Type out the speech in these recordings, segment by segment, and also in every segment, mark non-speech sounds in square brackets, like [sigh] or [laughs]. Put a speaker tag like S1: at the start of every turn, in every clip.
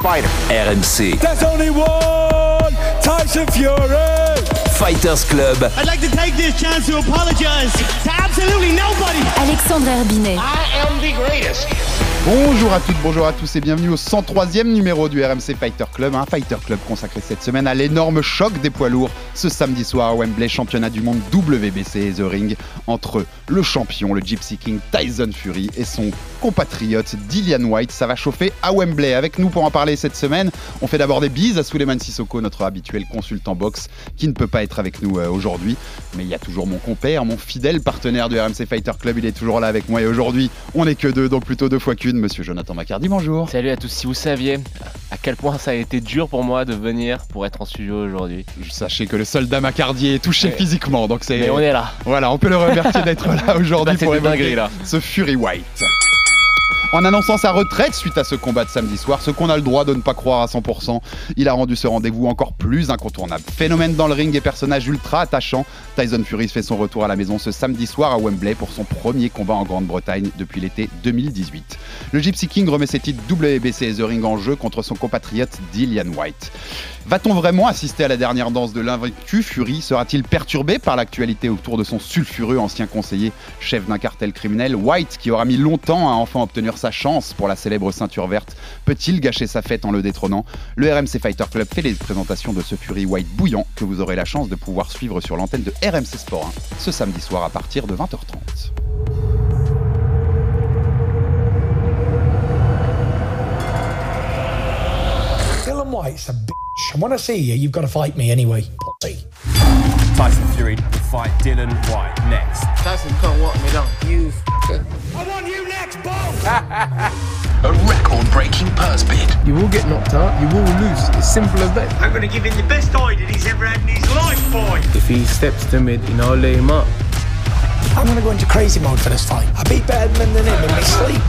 S1: fighter?
S2: RMC
S3: There's only one Tyson Fury.
S2: Fighters Club.
S4: I'd like to take this chance to apologize to absolutely nobody.
S5: Alexandre Herbinet.
S1: I am the greatest.
S6: Bonjour à toutes, bonjour à tous et bienvenue au 103e numéro du RMC Fighter Club, un Fighter Club consacré cette semaine à l'énorme choc des poids lourds ce samedi soir à Wembley, championnat du monde WBC et The Ring entre le champion, le Gypsy King Tyson Fury et son compatriote Dillian White. Ça va chauffer à Wembley. Avec nous pour en parler cette semaine, on fait d'abord des bises à Suleiman Sissoko, notre habituel consultant boxe, qui ne peut pas être avec nous euh, aujourd'hui. Mais il y a toujours mon compère, mon fidèle partenaire du RMC Fighter Club, il est toujours là avec moi et aujourd'hui, on n'est que deux, donc plutôt deux fois qu'une. Monsieur Jonathan Macardy, bonjour.
S7: Salut à tous, si vous saviez à quel point ça a été dur pour moi de venir pour être en studio aujourd'hui.
S6: Sachez que le soldat Macardy est touché
S7: Ouais.
S6: physiquement, donc c'est.
S7: Mais on est là.
S6: Voilà, on peut le remercier d'être là [laughs] aujourd'hui
S7: Bah,
S6: pour évoquer
S7: là.
S6: ce Fury White. En annonçant sa retraite suite à ce combat de samedi soir, ce qu'on a le droit de ne pas croire à 100%, il a rendu ce rendez-vous encore plus incontournable. Phénomène dans le ring et personnage ultra attachant, Tyson Fury fait son retour à la maison ce samedi soir à Wembley pour son premier combat en Grande-Bretagne depuis l'été 2018. Le Gypsy King remet ses titres WBC et The Ring en jeu contre son compatriote Dillian White. Va-t-on vraiment assister à la dernière danse de l'invaincu Fury Sera-t-il perturbé par l'actualité autour de son sulfureux ancien conseiller, chef d'un cartel criminel White, qui aura mis longtemps à enfin obtenir sa chance pour la célèbre ceinture verte, peut-il gâcher sa fête en le détrônant Le RMC Fighter Club fait les présentations de ce Fury White bouillant que vous aurez la chance de pouvoir suivre sur l'antenne de RMC Sport 1 ce samedi soir à partir de 20h30.
S8: Dylan White's a bitch. And when I see you, you've got to fight me anyway. Pussy.
S9: Tyson Fury will fight Dylan White next.
S1: Tyson can't walk me down. You
S8: I want you next, Bo! [laughs]
S2: A record-breaking purse bid.
S10: You will get knocked out, you will lose. It's simple as that.
S4: I'm going to give him the best eye that he's ever had in his life, boy.
S10: If he steps to mid, you know, I'll lay him up.
S8: I'm going to go into crazy mode for this fight. I beat Bedman than him in my sleep.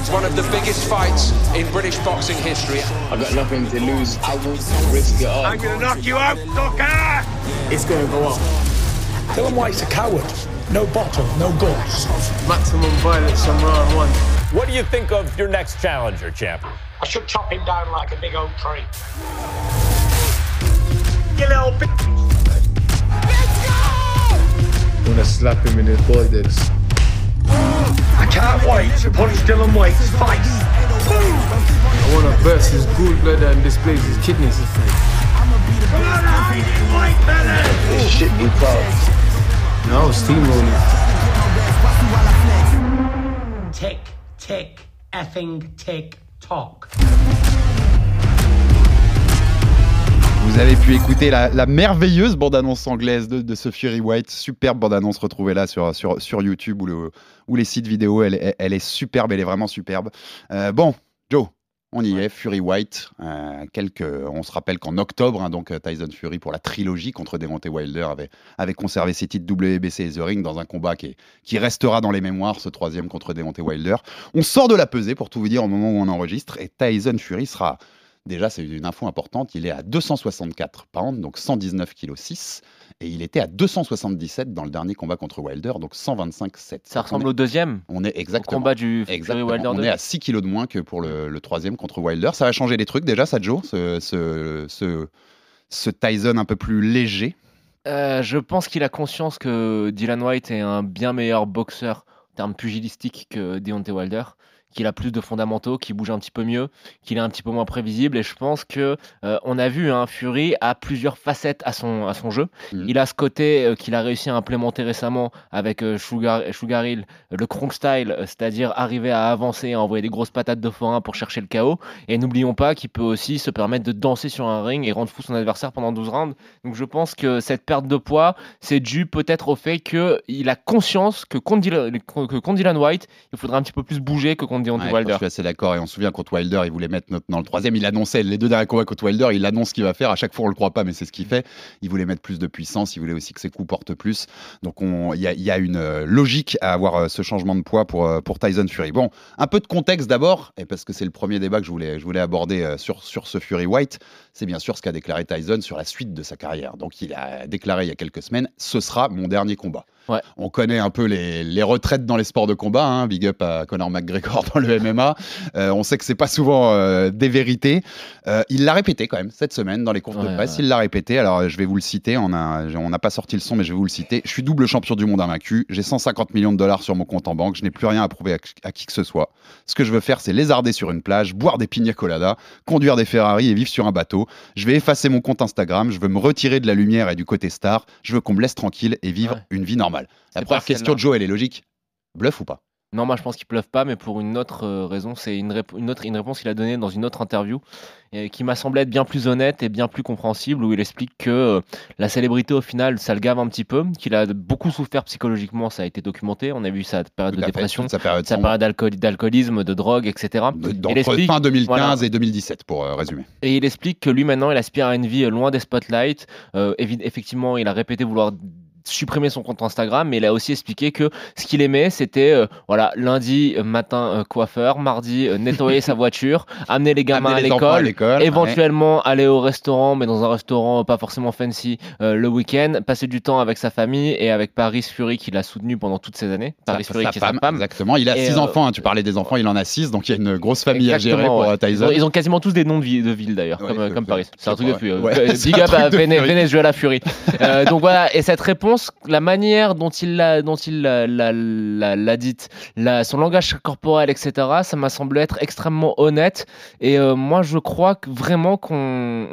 S9: It's one of the biggest fights in British boxing history.
S10: I've got nothing to lose. I won't risk it all.
S4: I'm going to knock you out, sucker.
S10: It's going to go up.
S8: Dylan White's a coward. No bottle, no guts.
S10: Maximum violence on round one.
S9: What do you think of your next challenger, champ?
S1: I should chop him down like a big oak tree.
S10: Slap him in his boy days.
S4: I can't wait to punch Dylan White's face.
S10: I wanna burst his gallbladder and displace his kidneys.
S4: Come on, Aiden White, fella.
S10: This shit we proud. No, I was steamrolling.
S4: Tick, tick, effing tick, tock.
S6: Vous avez pu écouter la, la merveilleuse bande-annonce anglaise de, de ce Fury White. Superbe bande-annonce retrouvée là sur, sur, sur YouTube ou, le, ou les sites vidéo. Elle, est- elle est superbe, elle est vraiment superbe. Euh, bon, Joe, on y est. Fury White. euh, quelques, on se rappelle qu'en octobre, hein, donc euh, Tyson Fury pour la trilogie contre Deontay Wilder avait, avait conservé ses titres WBC et The Ring dans un combat qui, est- qui restera dans les mémoires, ce troisième contre Deontay Wilder. On sort de la pesée pour tout vous dire au moment où on enregistre et Tyson Fury sera Déjà, c'est une info importante. Il est à 264 pounds, donc 119 kg 6. Et il était à 277 dans le dernier combat contre Wilder, donc 125,7.
S7: Ça ressemble au deuxième
S6: On est
S7: au
S6: exactement.
S7: combat du
S6: Exactement.
S7: Wilder
S6: On
S7: 2.
S6: est à 6 kilos de moins que pour le, le troisième contre Wilder. Ça va changer des trucs déjà, ça, Joe ce, ce, ce, ce Tyson un peu plus léger?
S7: Euh, je pense qu'il a conscience que Dylan White est un bien meilleur boxeur en termes pugilistiques que Deontay Wilder, qu'il a plus de fondamentaux, qu'il bouge un petit peu mieux, qu'il est un petit peu moins prévisible. Et je pense que euh, on a vu un Fury a plusieurs facettes à son, à son jeu.
S6: Mhm.
S7: Il a ce côté euh, qu'il a réussi à implémenter récemment avec euh, Sugar, Sugar Hill, euh, le Kronk style, c'est-à-dire arriver à avancer, à envoyer des grosses patates de forain pour chercher le chaos. Et n'oublions pas qu'il peut aussi se permettre de danser sur un ring et rendre fou son adversaire pendant 12 rounds. Donc je pense que cette perte de poids, c'est dû peut-être au fait qu'il a conscience que contre, Dylan, que contre Dylan White, il faudra un petit peu plus bouger que contre contre Deontay
S6: Ouais,
S7: Wilder.
S6: Je suis assez d'accord. Et on se souvient contre Wilder, il voulait mettre notre- dans le troisième. Il annonçait les deux derniers combats contre Wilder. Il annonce ce qu'il va faire. À chaque fois, on le croit pas, mais c'est ce qu'il fait. Il voulait mettre plus de puissance. Il voulait aussi que ses coups portent plus. Donc, on- il y, a- il y a une euh, logique à avoir euh, ce changement de poids pour, euh, pour Tyson Fury. Bon, un peu de contexte d'abord, et parce que c'est le premier débat que je voulais, je voulais aborder sur, sur ce Fury White. C'est bien sûr ce qu'a déclaré Tyson sur la suite de sa carrière. Donc, il a déclaré il y a quelques semaines ce sera mon dernier combat.
S7: Ouais.
S6: On connaît un peu les, les retraites dans les sports de combat. hein. Big up à Conor McGregor dans le MMA. [laughs] Euh, on sait que c'est pas souvent euh, des vérités. Euh, il l'a répété quand même cette semaine dans les confs de presse.
S7: ouais.
S6: Il l'a répété. Alors je vais vous le citer. On n'a pas sorti le son, mais je vais vous le citer. Je suis double champion du monde invaincu. J'ai 150 millions de dollars sur mon compte en banque. Je n'ai plus rien à prouver à, à qui que ce soit. Ce que je veux faire, c'est lézarder sur une plage, boire des pina coladas, conduire des Ferrari et vivre sur un bateau. Je vais effacer mon compte Instagram. Je veux me retirer de la lumière et du côté star. Je veux qu'on me laisse tranquille et vivre une vie normale. La première question de Joe, elle est logique. Bluff ou pas?
S7: Non, moi je pense qu'il pleuve pas, mais pour une autre euh, raison, c'est une, autre, une réponse qu'il a donnée dans une autre interview et qui m'a semblé être bien plus honnête et bien plus compréhensible, où il explique que euh, la célébrité au final, ça le gave un petit peu, qu'il a beaucoup souffert psychologiquement, ça a été documenté, on a vu sa période de
S6: fait,
S7: dépression,
S6: toute sa période
S7: sa d'alcoolisme, de drogue, etc.
S6: De-
S7: Il
S6: d'entre
S7: explique-
S6: fin 2015
S7: voilà.
S6: et 2017, pour euh, résumer.
S7: Et il explique que lui maintenant, il aspire à une vie loin des spotlights. Effectivement, il a répété vouloir supprimer son compte Instagram, mais il a aussi expliqué que ce qu'il aimait, c'était euh, voilà lundi euh, matin euh, coiffeur, mardi euh, nettoyer sa [laughs] voiture, amener les gamins
S6: Amener
S7: à l'école,
S6: ouais.
S7: éventuellement aller au restaurant, mais dans un restaurant pas forcément fancy le week-end, passer du temps avec sa famille et avec Paris Fury qui l'a soutenu pendant toutes ces années. Paris
S6: Sa-
S7: Fury
S6: sa
S7: qui est
S6: femme,
S7: sa femme.
S6: Exactement. Il a
S7: Et,
S6: six enfants. hein, tu parlais des enfants, il en a six. Donc il y a une grosse famille à gérer pour
S7: ouais. Ils ont, ils ont quasiment tous des noms de, ville- de villes d'ailleurs,
S6: Ouais,
S7: comme, Paris. C'est un truc de Big up [laughs] à. Venezuela Fury. Donc voilà, et cette réponse, la manière dont il l'a, dont il l'a, l'a- l'a- l'a dite, son langage corporel, etc., ça m'a semblé être extrêmement honnête. Et euh, moi, je crois que vraiment qu'on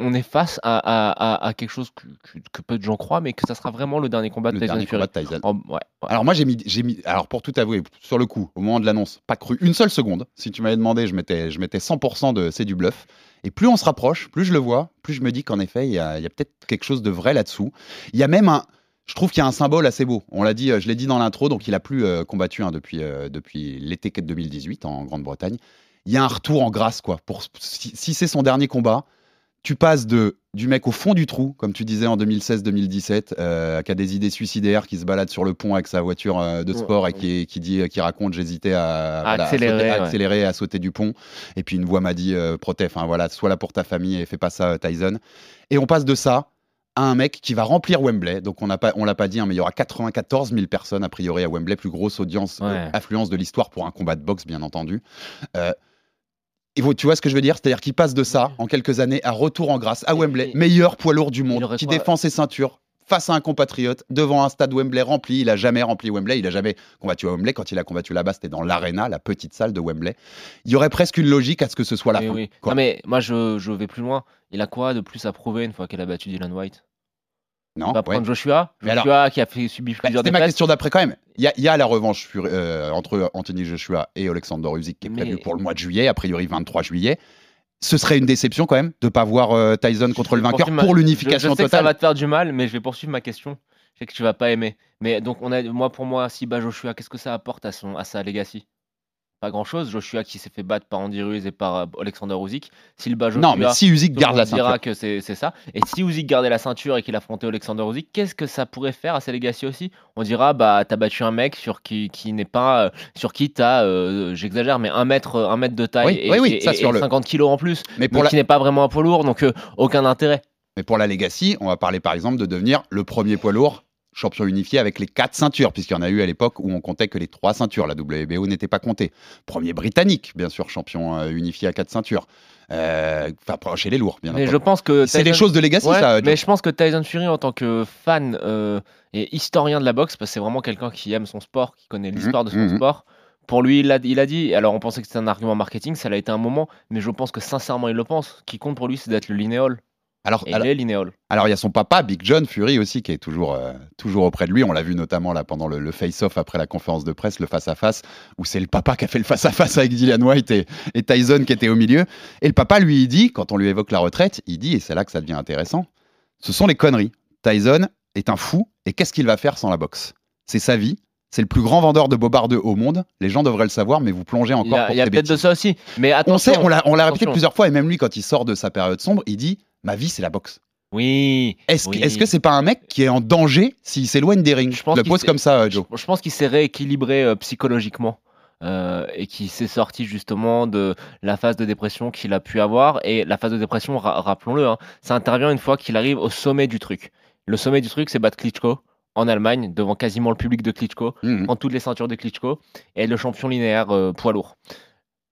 S7: on est face à, à- à- à quelque chose que, que- que peu de gens croient, mais que ça sera vraiment le dernier combat de
S6: Le
S7: Tyson
S6: dernier
S7: Fury.
S6: combat de Tyson.
S7: Oh, ouais, ouais.
S6: Alors moi j'ai mis, j'ai mis, alors pour tout avouer, sur le coup, au moment de l'annonce, pas cru une seule seconde. Si tu m'avais demandé, je mettais, je mettais 100% de c'est du bluff. Et plus on se rapproche, plus je le vois, plus je me dis qu'en effet, il y a, il y a peut-être quelque chose de vrai là-dessous. Il y a même un, je trouve qu'il y a un symbole assez beau. On l'a dit, euh, je l'ai dit dans l'intro, donc il a plus euh, combattu hein, depuis, euh, depuis l'été 2018 en Grande-Bretagne. Il y a un retour en grâce quoi. Pour si, si c'est son dernier combat, tu passes de du mec au fond du trou, comme tu disais en 2016-2017, euh, qui a des idées suicidaires, qui se balade sur le pont avec sa voiture euh, de sport et qui, qui dit, qui raconte j'hésitais à, voilà, à
S7: accélérer,
S6: sauter, à
S7: ouais.
S6: accélérer, à sauter du pont. Et puis une voix m'a dit euh, protège, hein, voilà, sois là pour ta famille et fais pas ça, Tyson. Et on passe de ça à un mec qui va remplir Wembley. Donc on n'a pas, on l'a pas dit, hein, mais il y aura 94 000 personnes a priori à Wembley, plus grosse audience, euh,
S7: Ouais.
S6: affluence de l'histoire pour un combat de boxe, bien entendu. Euh, et vous- tu vois ce que je veux dire? C'est-à-dire qu'il passe de ça en quelques années à retour en grâce à Wembley, meilleur poids lourd du monde, qui défend ses ceintures face à un compatriote devant un stade Wembley rempli. Il a jamais rempli Wembley, il a jamais combattu à Wembley. Quand il a combattu là-bas, c'était dans l'arena, la petite salle de Wembley. Il y aurait presque une logique à ce que ce soit la
S7: Oui,
S6: fin.
S7: oui.
S6: quoi.
S7: Non, mais moi, je, je vais plus loin. Il a quoi de plus à prouver une fois qu'il a battu Dylan White?
S6: Non,
S7: Il va
S6: ouais.
S7: prendre Joshua.
S6: Mais
S7: Joshua qui a fait, subi
S6: Bah,
S7: plusieurs
S6: C'était ma question d'après quand même. Il y, a- il y a la revanche euh, entre Anthony Joshua et Alexander Usyk qui est prévue
S7: Mais-
S6: pour le mois de juillet, a priori 23 juillet. Ce serait une déception quand même de ne pas voir euh, Tyson contre le vainqueur
S7: ma-
S6: pour l'unification
S7: je sais que ça
S6: totale.
S7: va te faire du mal, mais je vais poursuivre ma question. Je sais que tu vas pas aimer. Mais donc, on a, moi, pour moi, si bat Joshua, qu'est-ce que ça apporte à, son, à sa legacy? Pas grand-chose. Joshua qui s'est fait battre par Andy Ruiz et par euh, Alexander Usyk. S'il bat Joshua,
S6: Non, mais si Usyk garde la
S7: dira
S6: ceinture.
S7: que c'est c'est ça. Et si Usyk gardait la ceinture et qu'il affrontait Alexander Usyk, qu'est-ce que ça pourrait faire à sa legacy aussi? On dira bah t'as battu un mec sur qui, qui n'est pas euh, sur qui t'as euh, j'exagère mais un mètre un mètre de taille
S6: Oui,
S7: et,
S6: oui, oui,
S7: et-
S6: ça
S7: et
S6: le-
S7: 50 kilos en plus,
S6: Mais pour, la,
S7: qui n'est pas vraiment un poids lourd donc euh, aucun intérêt.
S6: mais pour la legacy, on va parler par exemple de devenir le premier poids lourd champion unifié avec les quatre ceintures, puisqu'il y en a eu à l'époque où on comptait que les trois ceintures. La WBO n'était pas comptée. Premier britannique, bien sûr, champion euh, unifié à quatre ceintures. Euh, Enfin, chez les lourds, bien
S7: Mais je pense que
S6: C'est des choses de legacy,
S7: Ouais,
S6: ça.
S7: mais je pense que Tyson Fury, en tant que fan euh, et historien de la boxe, parce que c'est vraiment quelqu'un qui aime son sport, qui connaît l'histoire de son
S6: mhm.
S7: sport. Pour lui, il a, il a dit, alors on pensait que c'était un argument marketing, ça l'a été un moment, mais je pense que sincèrement il le pense. Ce qui compte pour lui, c'est d'être le linéol.
S6: Alors,
S7: Et
S6: alors,
S7: il est linéol.
S6: alors, il y a son papa, Big John Fury aussi, qui est toujours, euh, toujours auprès de lui. On l'a vu notamment là pendant le, le face-off après la conférence de presse, le face-à-face, où c'est le papa qui a fait le face-à-face avec Dillian White et, et Tyson qui était au milieu. Et le papa, lui, il dit, quand on lui évoque la retraite, il dit, et c'est là que ça devient intéressant, ce sont les conneries. Tyson est un fou, et qu'est-ce qu'il va faire sans la boxe? C'est sa vie, c'est le plus grand vendeur de bobards au monde. Les gens devraient le savoir, mais vous plongez encore
S7: il y a peut-être de ça aussi. Mais
S6: On
S7: attention.
S6: on l'a, on l'a répété plusieurs fois, et même lui, quand il sort de sa période sombre, il dit Ma vie, c'est la boxe.
S7: Oui.
S6: Est-ce,
S7: oui.
S6: que, est-ce que c'est pas un mec qui est en danger s'il s'éloigne des rings
S7: Je pense
S6: le pose comme ça, euh, Joe.
S7: Je, je pense qu'il s'est rééquilibré euh, psychologiquement euh, et qu'il s'est sorti justement de la phase de dépression qu'il a pu avoir. Et la phase de dépression, ra- rappelons-le, hein, ça intervient une fois qu'il arrive au sommet du truc. Le sommet du truc, c'est battre Klitschko en Allemagne, devant quasiment le public de Klitschko,
S6: Mhm.
S7: prendre toutes les ceintures de Klitschko et le champion linéaire euh, poids lourd.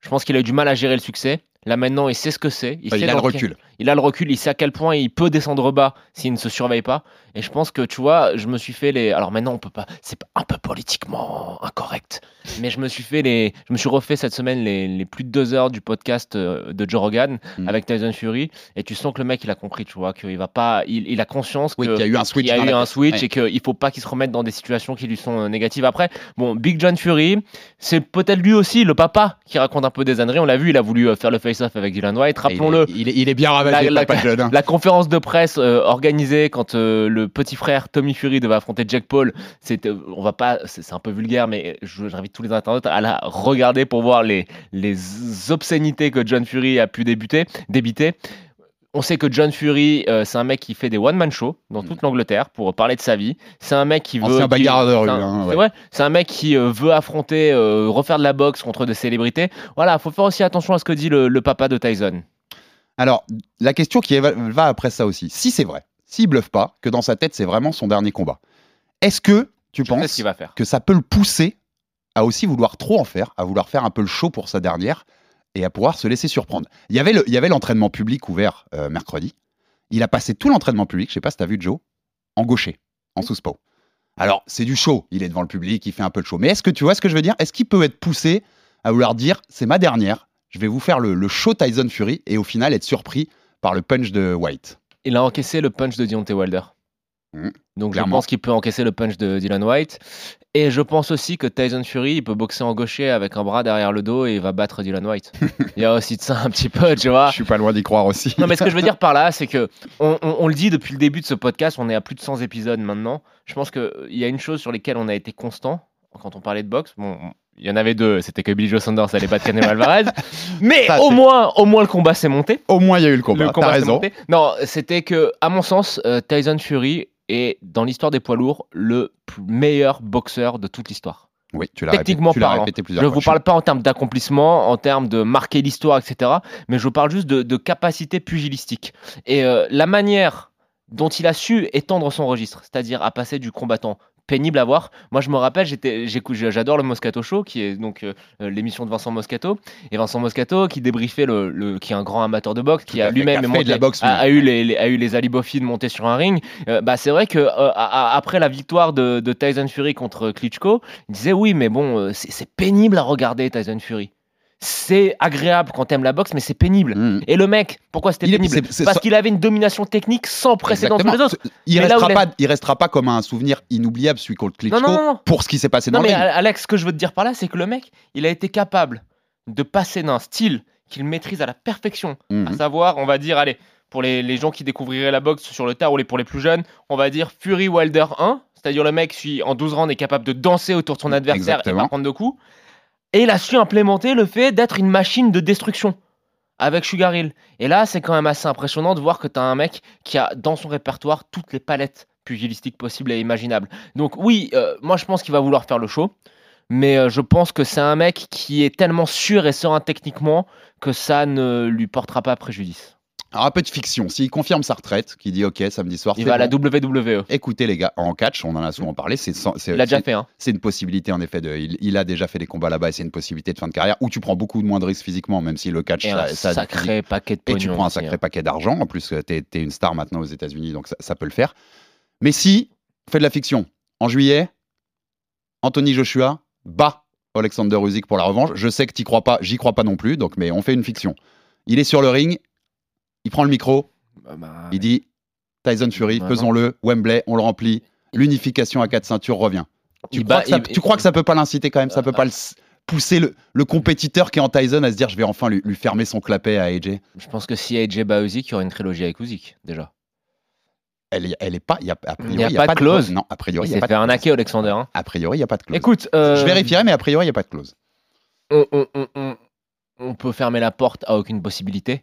S7: Je pense qu'il a eu du mal à gérer le succès. Là maintenant, il sait ce que c'est. Sait
S6: il a le
S7: quel-
S6: recul.
S7: Il a le recul, il sait à quel point il peut descendre bas s'il ne se surveille pas. Et je pense que, tu vois, je me suis fait les. Alors maintenant, on peut pas. C'est un peu politiquement incorrect. Mais je me suis fait les. Je me suis refait cette semaine les, les plus de deux heures du podcast euh, de Joe Rogan
S6: Mhm.
S7: avec Tyson Fury. Et tu sens que le mec, il a compris, tu vois, qu'il va pas. Il, il a conscience
S6: Oui, qu'il y a eu un switch
S7: qu'il y a eu un switch
S6: Ouais.
S7: et qu'il faut pas qu'il se remette dans des situations qui lui sont euh, négatives. Après, bon, Big John Fury, c'est peut-être lui aussi, le papa, qui raconte un peu des âneries. On l'a vu, il a voulu euh, faire le face-off avec Dylan White.
S6: Et
S7: Rappelons-le.
S6: Il, il il est bien ravagé,
S7: La-
S6: hein.
S7: Conférence de presse euh, organisée quand euh, le petit frère Tommy Fury devait affronter Jack Paul, c'était, on va pas, c'est c'est un peu vulgaire, mais j'invite tous les internautes à la regarder pour voir les, les obscénités que John Fury a pu débuter, débiter. On sait que John Fury, euh, c'est un mec qui fait des one-man shows dans toute l'Angleterre pour parler de sa vie. C'est un mec qui veut.
S6: De rue,
S7: c'est un-
S6: hein,
S7: c'est
S6: ouais.
S7: vrai, c'est un mec qui euh, veut affronter, euh, refaire de la boxe contre des célébrités. Voilà, faut faire aussi attention à ce que dit le, le papa de Tyson.
S6: Alors, la question qui va- après ça aussi, si c'est vrai, s'il bluffe pas, que dans sa tête c'est vraiment son dernier combat, est-ce que tu
S7: Je
S6: penses
S7: qu'il va faire.
S6: que ça peut le pousser à aussi vouloir trop en faire, à vouloir faire un peu le show pour sa dernière et à pouvoir se laisser surprendre? Il y avait le- l'entraînement public ouvert euh, mercredi. Il a passé tout l'entraînement public, je sais pas si tu as vu Joe, en gaucher, en sous-spo. Alors, c'est du show, il est devant le public, il fait un peu de show. Mais est-ce que tu vois ce que je veux dire? Est-ce qu'il peut être poussé à vouloir dire c'est ma dernière, je vais vous faire le, le show Tyson Fury et au final être surpris par le punch de White
S7: Il a encaissé le punch de Deontay Wilder.
S6: Mhm.
S7: Donc
S6: Clairement.
S7: je pense qu'il peut encaisser le punch de Dylan White. Et je pense aussi que Tyson Fury, il peut boxer en gaucher avec un bras derrière le dos et il va battre Dylan White. [laughs] il y a aussi de ça un petit peu, tu vois.
S6: Je suis pas loin d'y croire aussi.
S7: Non, mais ce que je veux [laughs] dire par là, c'est que on, on- on le dit depuis le début de ce podcast, on est à plus de 100 épisodes maintenant. Je pense qu'il y a une chose sur laquelle on a été constant quand on parlait de boxe. Bon, il y en avait deux, c'était que Billy Joe Saunders allait battre Canelo Alvarez. [laughs] Mais
S6: Ça,
S7: au moins, au moins le combat s'est monté.
S6: Au moins, il y a eu le combat.
S7: Le combat
S6: raison.
S7: monté. Non, c'était que, à mon sens, euh, Tyson Fury est, dans l'histoire des poids lourds, le meilleur boxeur de toute l'histoire.
S6: Oui, tu l'as
S7: Techniquement
S6: répété, tu
S7: parlant. Je ne vous parle pas en termes d'accomplissement, en termes de marquer l'histoire, etc. Mais je vous parle juste de, de capacité pugilistique. Et euh, la manière dont il a su étendre son registre, c'est-à-dire à passer du combattant pénible à voir. Moi, je me rappelle, j'adore le Moscato Show, qui est donc euh, euh, l'émission de Vincent Moscato, et Vincent Moscato qui débriefait le, le- qui est un grand amateur de boxe, qui a lui-même
S6: a
S7: a, eu les, les- a eu les de monter sur un ring. Euh, bah, c'est vrai que euh, a- après la victoire de, de Tyson Fury contre Klitschko, il disait oui, mais bon, c'est pénible à regarder Tyson Fury. C'est agréable quand t'aimes la boxe, mais c'est pénible.
S6: Mmh.
S7: Et le mec, pourquoi c'était
S6: est-
S7: pénible? Parce qu'il avait une domination technique sans précédent sur les autres.
S6: Il
S7: Mais
S6: restera, pas, il restera pas comme un souvenir inoubliable celui contre Klitschko
S7: Non, non, non, non.
S6: pour ce qui s'est passé
S7: Non
S6: dans
S7: mais
S6: le ring.
S7: Alex, ce que je veux te dire par là, c'est que le mec, il a été capable de passer d'un style qu'il maîtrise à la perfection,
S6: Mhm.
S7: à savoir, on va dire, allez, pour les, les gens qui découvriraient la boxe sur le tard ou les, pour les plus jeunes, on va dire Fury Wilder 1, c'est-à-dire le mec qui en 12 rounds est capable de danser autour de son adversaire et pas prendre de coups. Et il a su implémenter le fait d'être une machine de destruction avec Sugar Hill. Et là, c'est quand même assez impressionnant de voir que tu un mec qui a dans son répertoire toutes les palettes pugilistiques possibles et imaginables. Donc oui, euh, moi je pense qu'il va vouloir faire le show. Mais euh, je pense que c'est un mec qui est tellement sûr et serein techniquement que ça ne lui portera pas préjudice.
S6: Alors un peu de fiction. S'il confirme sa retraite, qui dit OK samedi soir,
S7: Il va à la. WWE.
S6: Écoutez les gars, en catch, on en a souvent parlé, c'est
S7: Il l'a déjà fait. Hein.
S6: c'est une possibilité en effet. De, il, il a déjà fait des combats là-bas et c'est une possibilité de fin de carrière où tu prends beaucoup moins de risques physiquement, même si le catch
S7: Et
S6: ça,
S7: un
S6: ça
S7: sacré paquet de
S6: Et tu prends un
S7: aussi,
S6: sacré
S7: hein.
S6: paquet d'argent. En plus, tu es, une star maintenant aux États-Unis, donc ça, ça peut le faire. Mais si, fait de la fiction. En juillet, Anthony Joshua bat Alexander Usyk pour la revanche. Je sais que tu crois pas, j'y crois pas non plus, donc mais on fait une fiction. Il est sur le ring, il prend le micro,
S7: Bah, bah,
S6: il dit Tyson Fury,
S7: Bah,
S6: faisons-le, Wembley, on le remplit, l'unification à quatre ceintures revient. Tu,
S7: il
S6: crois,
S7: bat-
S6: que ça,
S7: il-
S6: tu crois que ça peut pas l'inciter quand même? Ça peut
S7: Euh,
S6: pas le s- pousser le, le compétiteur qui est en Tyson à se dire je vais enfin lui, lui fermer son clapet à AJ
S7: Je pense que si AJ bat Usyk, il y aura une trilogie avec Usyk, déjà.
S6: elle, est- elle est pas. Il y a, a priori,
S7: Il y a pas de clause.
S6: Non, a priori,
S7: Il
S6: il y a
S7: s'est
S6: pas
S7: fait
S6: de clause.
S7: Alexander. hein.
S6: A priori, il n'y a pas de clause.
S7: Écoute, euh,
S6: Je vérifierai, mais a priori, il n'y a pas de clause.
S7: on, on- on- on- on peut fermer la porte à aucune possibilité,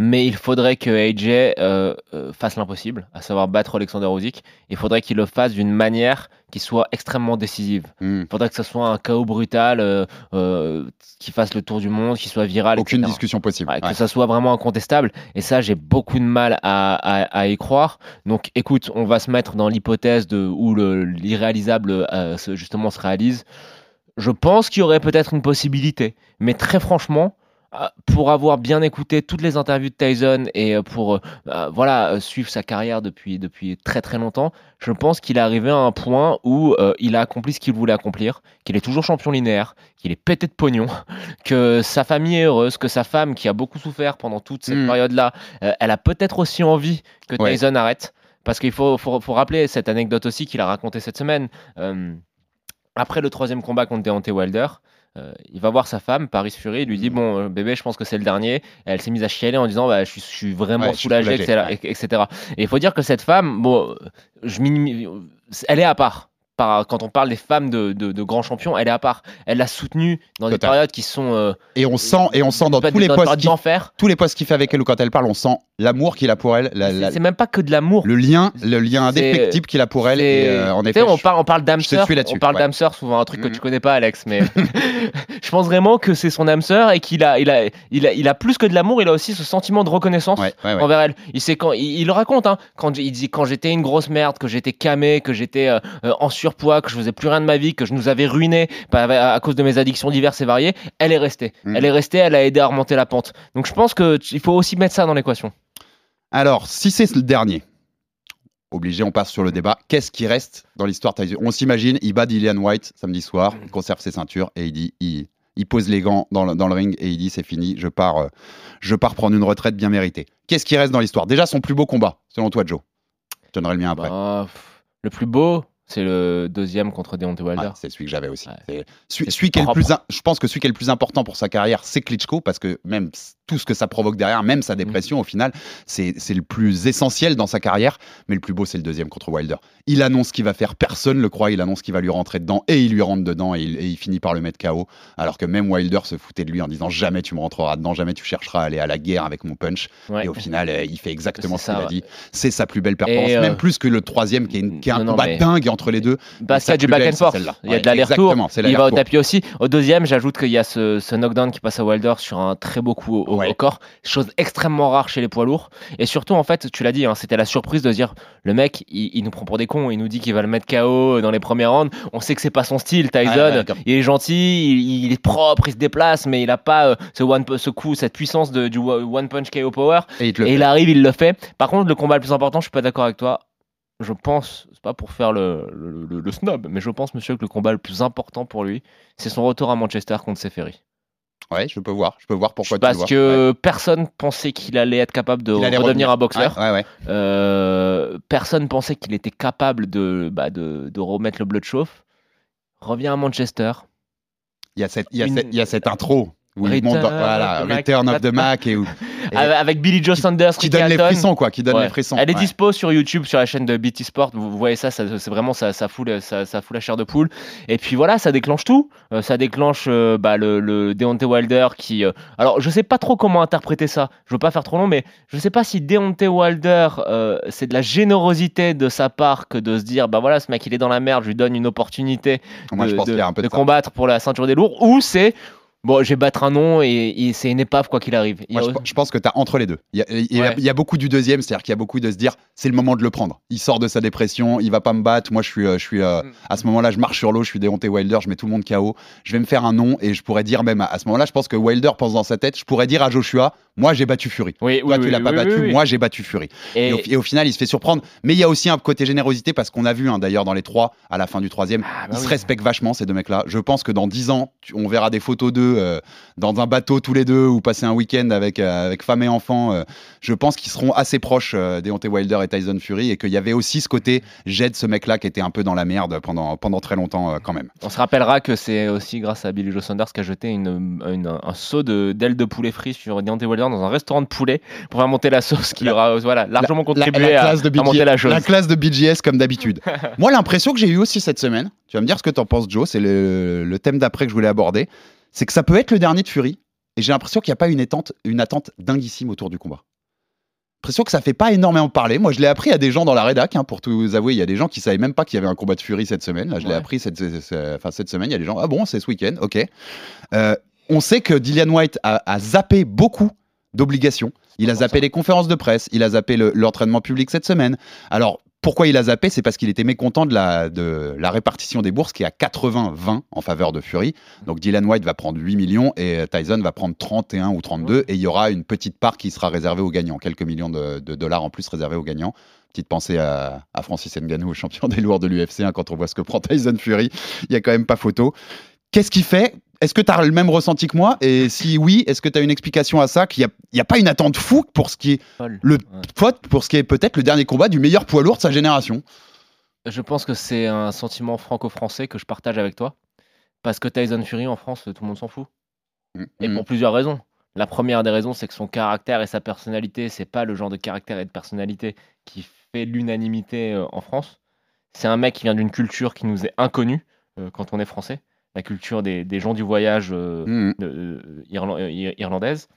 S7: mais il faudrait que AJ euh, euh, fasse l'impossible, à savoir battre Alexander Usyk. Il faudrait qu'il le fasse d'une manière qui soit extrêmement décisive.
S6: Hmm.
S7: Il faudrait que ce soit un chaos brutal, euh, euh, qui fasse le tour du monde, qui soit viral.
S6: Aucune
S7: etc.
S6: discussion possible.
S7: Ouais,
S6: Ouais.
S7: Que ça soit vraiment incontestable. Et ça, j'ai beaucoup de mal à, à- à y croire. Donc, écoute, on va se mettre dans l'hypothèse de où le- l'irréalisable euh, justement se réalise. Je pense qu'il y aurait peut-être une possibilité. Mais très franchement, pour avoir bien écouté toutes les interviews de Tyson et euh, pour euh, euh, voilà suivre sa carrière depuis, depuis très très longtemps, je pense qu'il est arrivé à un point où euh, il a accompli ce qu'il voulait accomplir, qu'il est toujours champion linéaire, qu'il est pété de pognon, [laughs] que sa famille est heureuse, que sa femme, qui a beaucoup souffert pendant toute cette
S6: Mm.
S7: période-là, euh, elle a peut-être aussi envie que
S6: Ouais.
S7: Tyson arrête. Parce qu'il faut, faut, faut rappeler cette anecdote aussi qu'il a racontée cette semaine. Après le troisième combat contre Deontay Wilder, euh, il va voir sa femme, Paris Fury, il lui
S6: Mm.
S7: dit Bon, euh, bébé, je pense que c'est le dernier. Et elle s'est mise à chialer en disant bah, je, suis, je suis vraiment
S6: Ouais, je suis
S7: soulagé,
S6: soulagé,
S7: etc.. Et il faut dire que cette femme, bon, je elle est à part. Par- quand on parle des femmes de, de- de grands champions, elle est à part. Elle l'a soutenue dans des périodes qui sont. euh,
S6: Et on sent, et on sent dans
S7: pas-
S6: tous les postes tous les postes qu'il fait avec elle ou quand elle parle, on sent l'amour qu'il a pour elle,
S7: C'est même pas que de l'amour.
S6: le lien, le lien indéfectible qu'il a pour elle. Et euh, en effet,
S7: on
S6: je-
S7: parle, on parle d'âme sœur. On parle
S6: ouais.
S7: d'âme sœur, souvent un truc que
S6: Mhm.
S7: tu connais pas, Alex. Mais [laughs] je pense vraiment que c'est son âme sœur et qu'il a, il a, il a, il a plus que de l'amour. Il a aussi ce sentiment de reconnaissance
S6: Ouais, ouais, ouais.
S7: envers elle. Il sait quand, il, il le raconte. Hein, quand il dit quand j'étais une grosse merde, que j'étais camé, que j'étais euh, euh, en surpoids, que je faisais plus rien de ma vie, que je nous avais ruiné à, à cause de mes addictions diverses et variées, elle est restée.
S6: Mhm.
S7: Elle est restée. Elle a aidé à remonter la pente. Donc je pense que tu- il faut aussi mettre ça dans l'équation.
S6: Alors, si c'est le dernier, obligé, on passe sur le débat. Qu'est-ce qui reste dans l'histoire On s'imagine, il bat Dillian White samedi soir, il conserve ses ceintures et il dit, il, il pose les gants dans le, dans le ring et il dit c'est fini, je pars, euh, je pars prendre une retraite bien méritée. Qu'est-ce qui reste dans l'histoire? Déjà son plus beau combat, selon toi, Joe? Je donnerai le mien après.
S7: Bah, le plus beau, c'est le deuxième contre Deontay Wilder.
S6: Ouais, c'est celui que j'avais aussi.
S7: Ouais.
S6: Celui, qui est le plus, in- je pense que celui qui est le plus important pour sa carrière, c'est Klitschko, parce que même tout ce que ça provoque derrière, même sa dépression, au final, c'est le plus essentiel dans sa carrière. Mais le plus beau, c'est le deuxième contre Wilder. Il annonce qu'il va faire, personne le croit. Il annonce qu'il va lui rentrer dedans et il lui rentre dedans et il, et il finit par le mettre KO. Alors que même Wilder se foutait de lui en disant jamais tu me rentreras dedans, jamais tu chercheras à aller à la guerre avec mon punch.
S7: Ouais.
S6: Et au final, euh, il fait exactement ce qu'il
S7: ça,
S6: a dit. C'est sa plus belle performance,
S7: euh,
S6: même plus que le troisième qui est, une- qui est un
S7: non,
S6: combat
S7: mais-
S6: dingue entre les deux.
S7: Bah, c'est du back
S6: belle,
S7: and forth. Il y a de l'aller-retour. Il va au tapis aussi. Au deuxième, j'ajoute qu'il y a ce, ce knockdown qui passe à Wilder sur un très beau coup au, au
S6: Ouais.
S7: corps. Chose extrêmement rare chez les poids lourds. Et surtout, en fait, tu l'as dit, hein, c'était la surprise de dire le mec, il, il nous prend pour des cons. Il nous dit qu'il va le mettre KO dans les premiers rounds. On sait que c'est pas son style, Tyson.
S6: Ouais,
S7: il est gentil, il, il est propre, il se déplace, mais il a pas euh, ce, one, ce coup, cette puissance de, du one punch KO power.
S6: Et il
S7: Et arrive, il le fait. Par contre, le combat le plus important, je suis pas d'accord avec toi. Je pense, c'est pas pour faire le, le, le- le snob, mais je pense, monsieur, que le combat le plus important pour lui, c'est son retour à Manchester contre Sefery.
S6: Ouais, je peux voir. Je peux voir pourquoi tu
S7: Parce
S6: vois.
S7: que personne pensait qu'il allait être capable de redevenir
S6: revenir.
S7: un boxeur.
S6: Ouais, ouais, ouais.
S7: Euh, personne pensait qu'il était capable de, bah, de, de remettre le blood chauffe. Revient à Manchester.
S6: Il y a cette, il y a
S7: Une-
S6: cette, il y a cette intro où il monte,
S7: Return
S6: voilà,
S7: of the Mac.
S6: Return of the Mac et [laughs]
S7: Avec Billy Joe Sanders,
S6: qui
S7: Ricky
S6: donne les frissons, quoi, qui donne
S7: Ouais.
S6: les frissons.
S7: Elle est
S6: Ouais.
S7: dispo sur YouTube, sur la chaîne de BT Sport. Vous, vous voyez ça, ça- c'est vraiment ça, ça fout, ça, ça fout la chair de poule. Et puis voilà, ça déclenche tout. Euh, ça déclenche euh, bah, le, le Deontay Wilder qui. euh, alors, je sais pas trop comment interpréter ça. Je veux pas faire trop long, mais je sais pas si Deontay Wilder, c'est de la générosité de sa part que de se dire, bah voilà, ce mec il est dans la merde, je lui donne une opportunité
S6: Moi,
S7: de,
S6: je pense
S7: de-
S6: qu'il y a un peu de,
S7: de
S6: ça.
S7: combattre pour la ceinture des lourds, ou c'est. Bon, je vais battre un nom et, et c'est une épave quoi qu'il arrive. A-
S6: je, je pense que tu as entre les deux. Il y a, il y a-
S7: Ouais.
S6: il y a beaucoup du deuxième, c'est-à-dire qu'il y a beaucoup de se dire c'est le moment de le prendre. Il sort de sa dépression, il va pas me battre. Moi, je suis, euh, je suis euh,
S7: Mm.
S6: à ce moment-là, je marche sur l'eau, je suis Deontay Wilder, je mets tout le monde KO. Je vais me faire un nom et je pourrais dire même à, à ce moment-là, je pense que Wilder pense dans sa tête, je pourrais dire à Joshua, moi j'ai battu Fury.
S7: Oui,
S6: Toi,
S7: oui,
S6: tu
S7: oui,
S6: l'as pas battu, moi j'ai battu Fury. Et,
S7: Et-
S6: au, et au final, il se fait surprendre. Mais il y a aussi un côté générosité parce qu'on a vu hein, d'ailleurs dans les trois, à la fin du troisième,
S7: Ah, bah
S6: ils se respectent vachement ces deux mecs-là. Je pense que dans dix ans, on verra des photos d'eux euh, dans un bateau tous les deux ou passer un week-end avec, euh, avec femme et enfant. euh, je pense qu'ils seront assez proches euh, Deontay Wilder et Tyson Fury et qu'il y avait aussi ce côté j'aide ce mec-là qui était un peu dans la merde pendant, pendant très longtemps quand même.
S7: On se rappellera que c'est aussi grâce à Billy Joe Sanders qui a jeté une, une- un saut de- d'aile de poulet frit sur Deontay Wilder dans un restaurant de poulet pour faire monter la sauce qui aura voilà, largement
S6: La-
S7: contribué
S6: la
S7: à, monter la chose.
S6: La classe de BGS comme d'habitude. [laughs] Moi, l'impression que j'ai eu aussi cette semaine, tu vas me dire ce que t'en penses, Joe, c'est le, le thème d'après que je voulais aborder, c'est que ça peut être le dernier de Fury, et j'ai l'impression qu'il n'y a pas une attente, une attente dinguissime autour du combat. L'impression que ça fait pas énormément parler. Moi, je l'ai appris à des gens dans la rédac, hein, pour tout vous avouer. Il y a des gens qui savaient même pas qu'il y avait un combat de Fury cette semaine. Là, je l'ai appris cette, cette- cette- enfin, cette semaine. Il y a des gens, ah bon, c'est ce week-end, ok. Euh, on sait que Dillian White a, a zappé beaucoup d'obligations. Il a zappé les conférences de presse, il a zappé le- l'entraînement public cette semaine. Alors, pourquoi il a zappé C'est parce qu'il était mécontent de la, de la répartition des bourses qui est à 80-20 en faveur de Fury. Donc Dylan White va prendre 8 millions et Tyson va prendre 31 ou 32 et il y aura une petite part qui sera réservée aux gagnants, quelques millions de, de dollars en plus réservés aux gagnants. Petite pensée à, à Francis Ngannou, [laughs] champion des lourds de l'UFC, hein, quand on voit ce que prend Tyson Fury, il y a quand même pas photo. Qu'est-ce qui fait? Est-ce que tu as le même ressenti que moi? Et si oui, est-ce que tu as une explication à ça? Qu'il n'y a, pas une attente fou pour ce qui est le
S7: Ouais.
S6: pour ce qui est peut-être le dernier combat du meilleur poids lourd de sa génération
S7: Je pense que c'est un sentiment franco-français que je partage avec toi. Parce que Tyson Fury en France, tout le monde s'en fout. Et
S6: Mm.
S7: pour plusieurs raisons. La première des raisons, c'est que son caractère et sa personnalité, c'est pas le genre de caractère et de personnalité qui fait l'unanimité euh, en France. C'est un mec qui vient d'une culture qui nous est inconnue euh, quand on est français. La culture des, des gens du voyage euh,
S6: Mm.
S7: de- euh, euh, ir- irlandaise,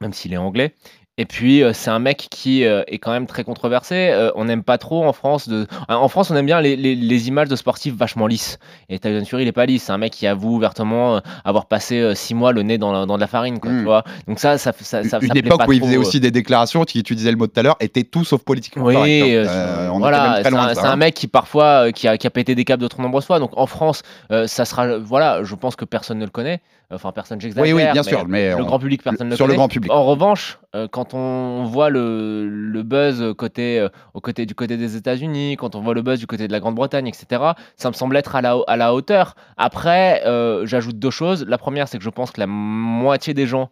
S7: même s'il est anglais. Et puis, euh, c'est un mec qui euh, est quand même très controversé. Euh, on n'aime pas trop en France. De... En France, on aime bien les, les- les images de sportifs vachement lisses. Et Tyson Fury, il est pas lisse. C'est un mec qui avoue ouvertement avoir passé six mois le nez dans, la- dans de la farine. Quoi, tu vois Donc, ça, ça, ça, ça,
S6: Une époque où il faisait aussi des déclarations, tu, tu disais le mot tout à l'heure, était tout sauf politiquement
S7: Oui,
S6: correct, hein. on
S7: voilà, c'est un,
S6: hein.
S7: mec qui parfois qui, a, qui a pété des câbles de trop nombreuses fois. Donc en France, ça sera, voilà, je pense que personne ne le connaît. Enfin, personne, j'exagère.
S6: Oui, oui, bien
S7: mais
S6: sûr, mais
S7: le
S6: on-
S7: grand public, personne ne le
S6: sur le grand public.
S7: En revanche, euh, quand on voit le, le buzz côté, euh, au côté, du côté des États-Unis, quand on voit le buzz du côté de la Grande-Bretagne, etc., ça me semble être à la, à la hauteur. Après, euh, j'ajoute deux choses. La première, c'est que je pense que la moitié des gens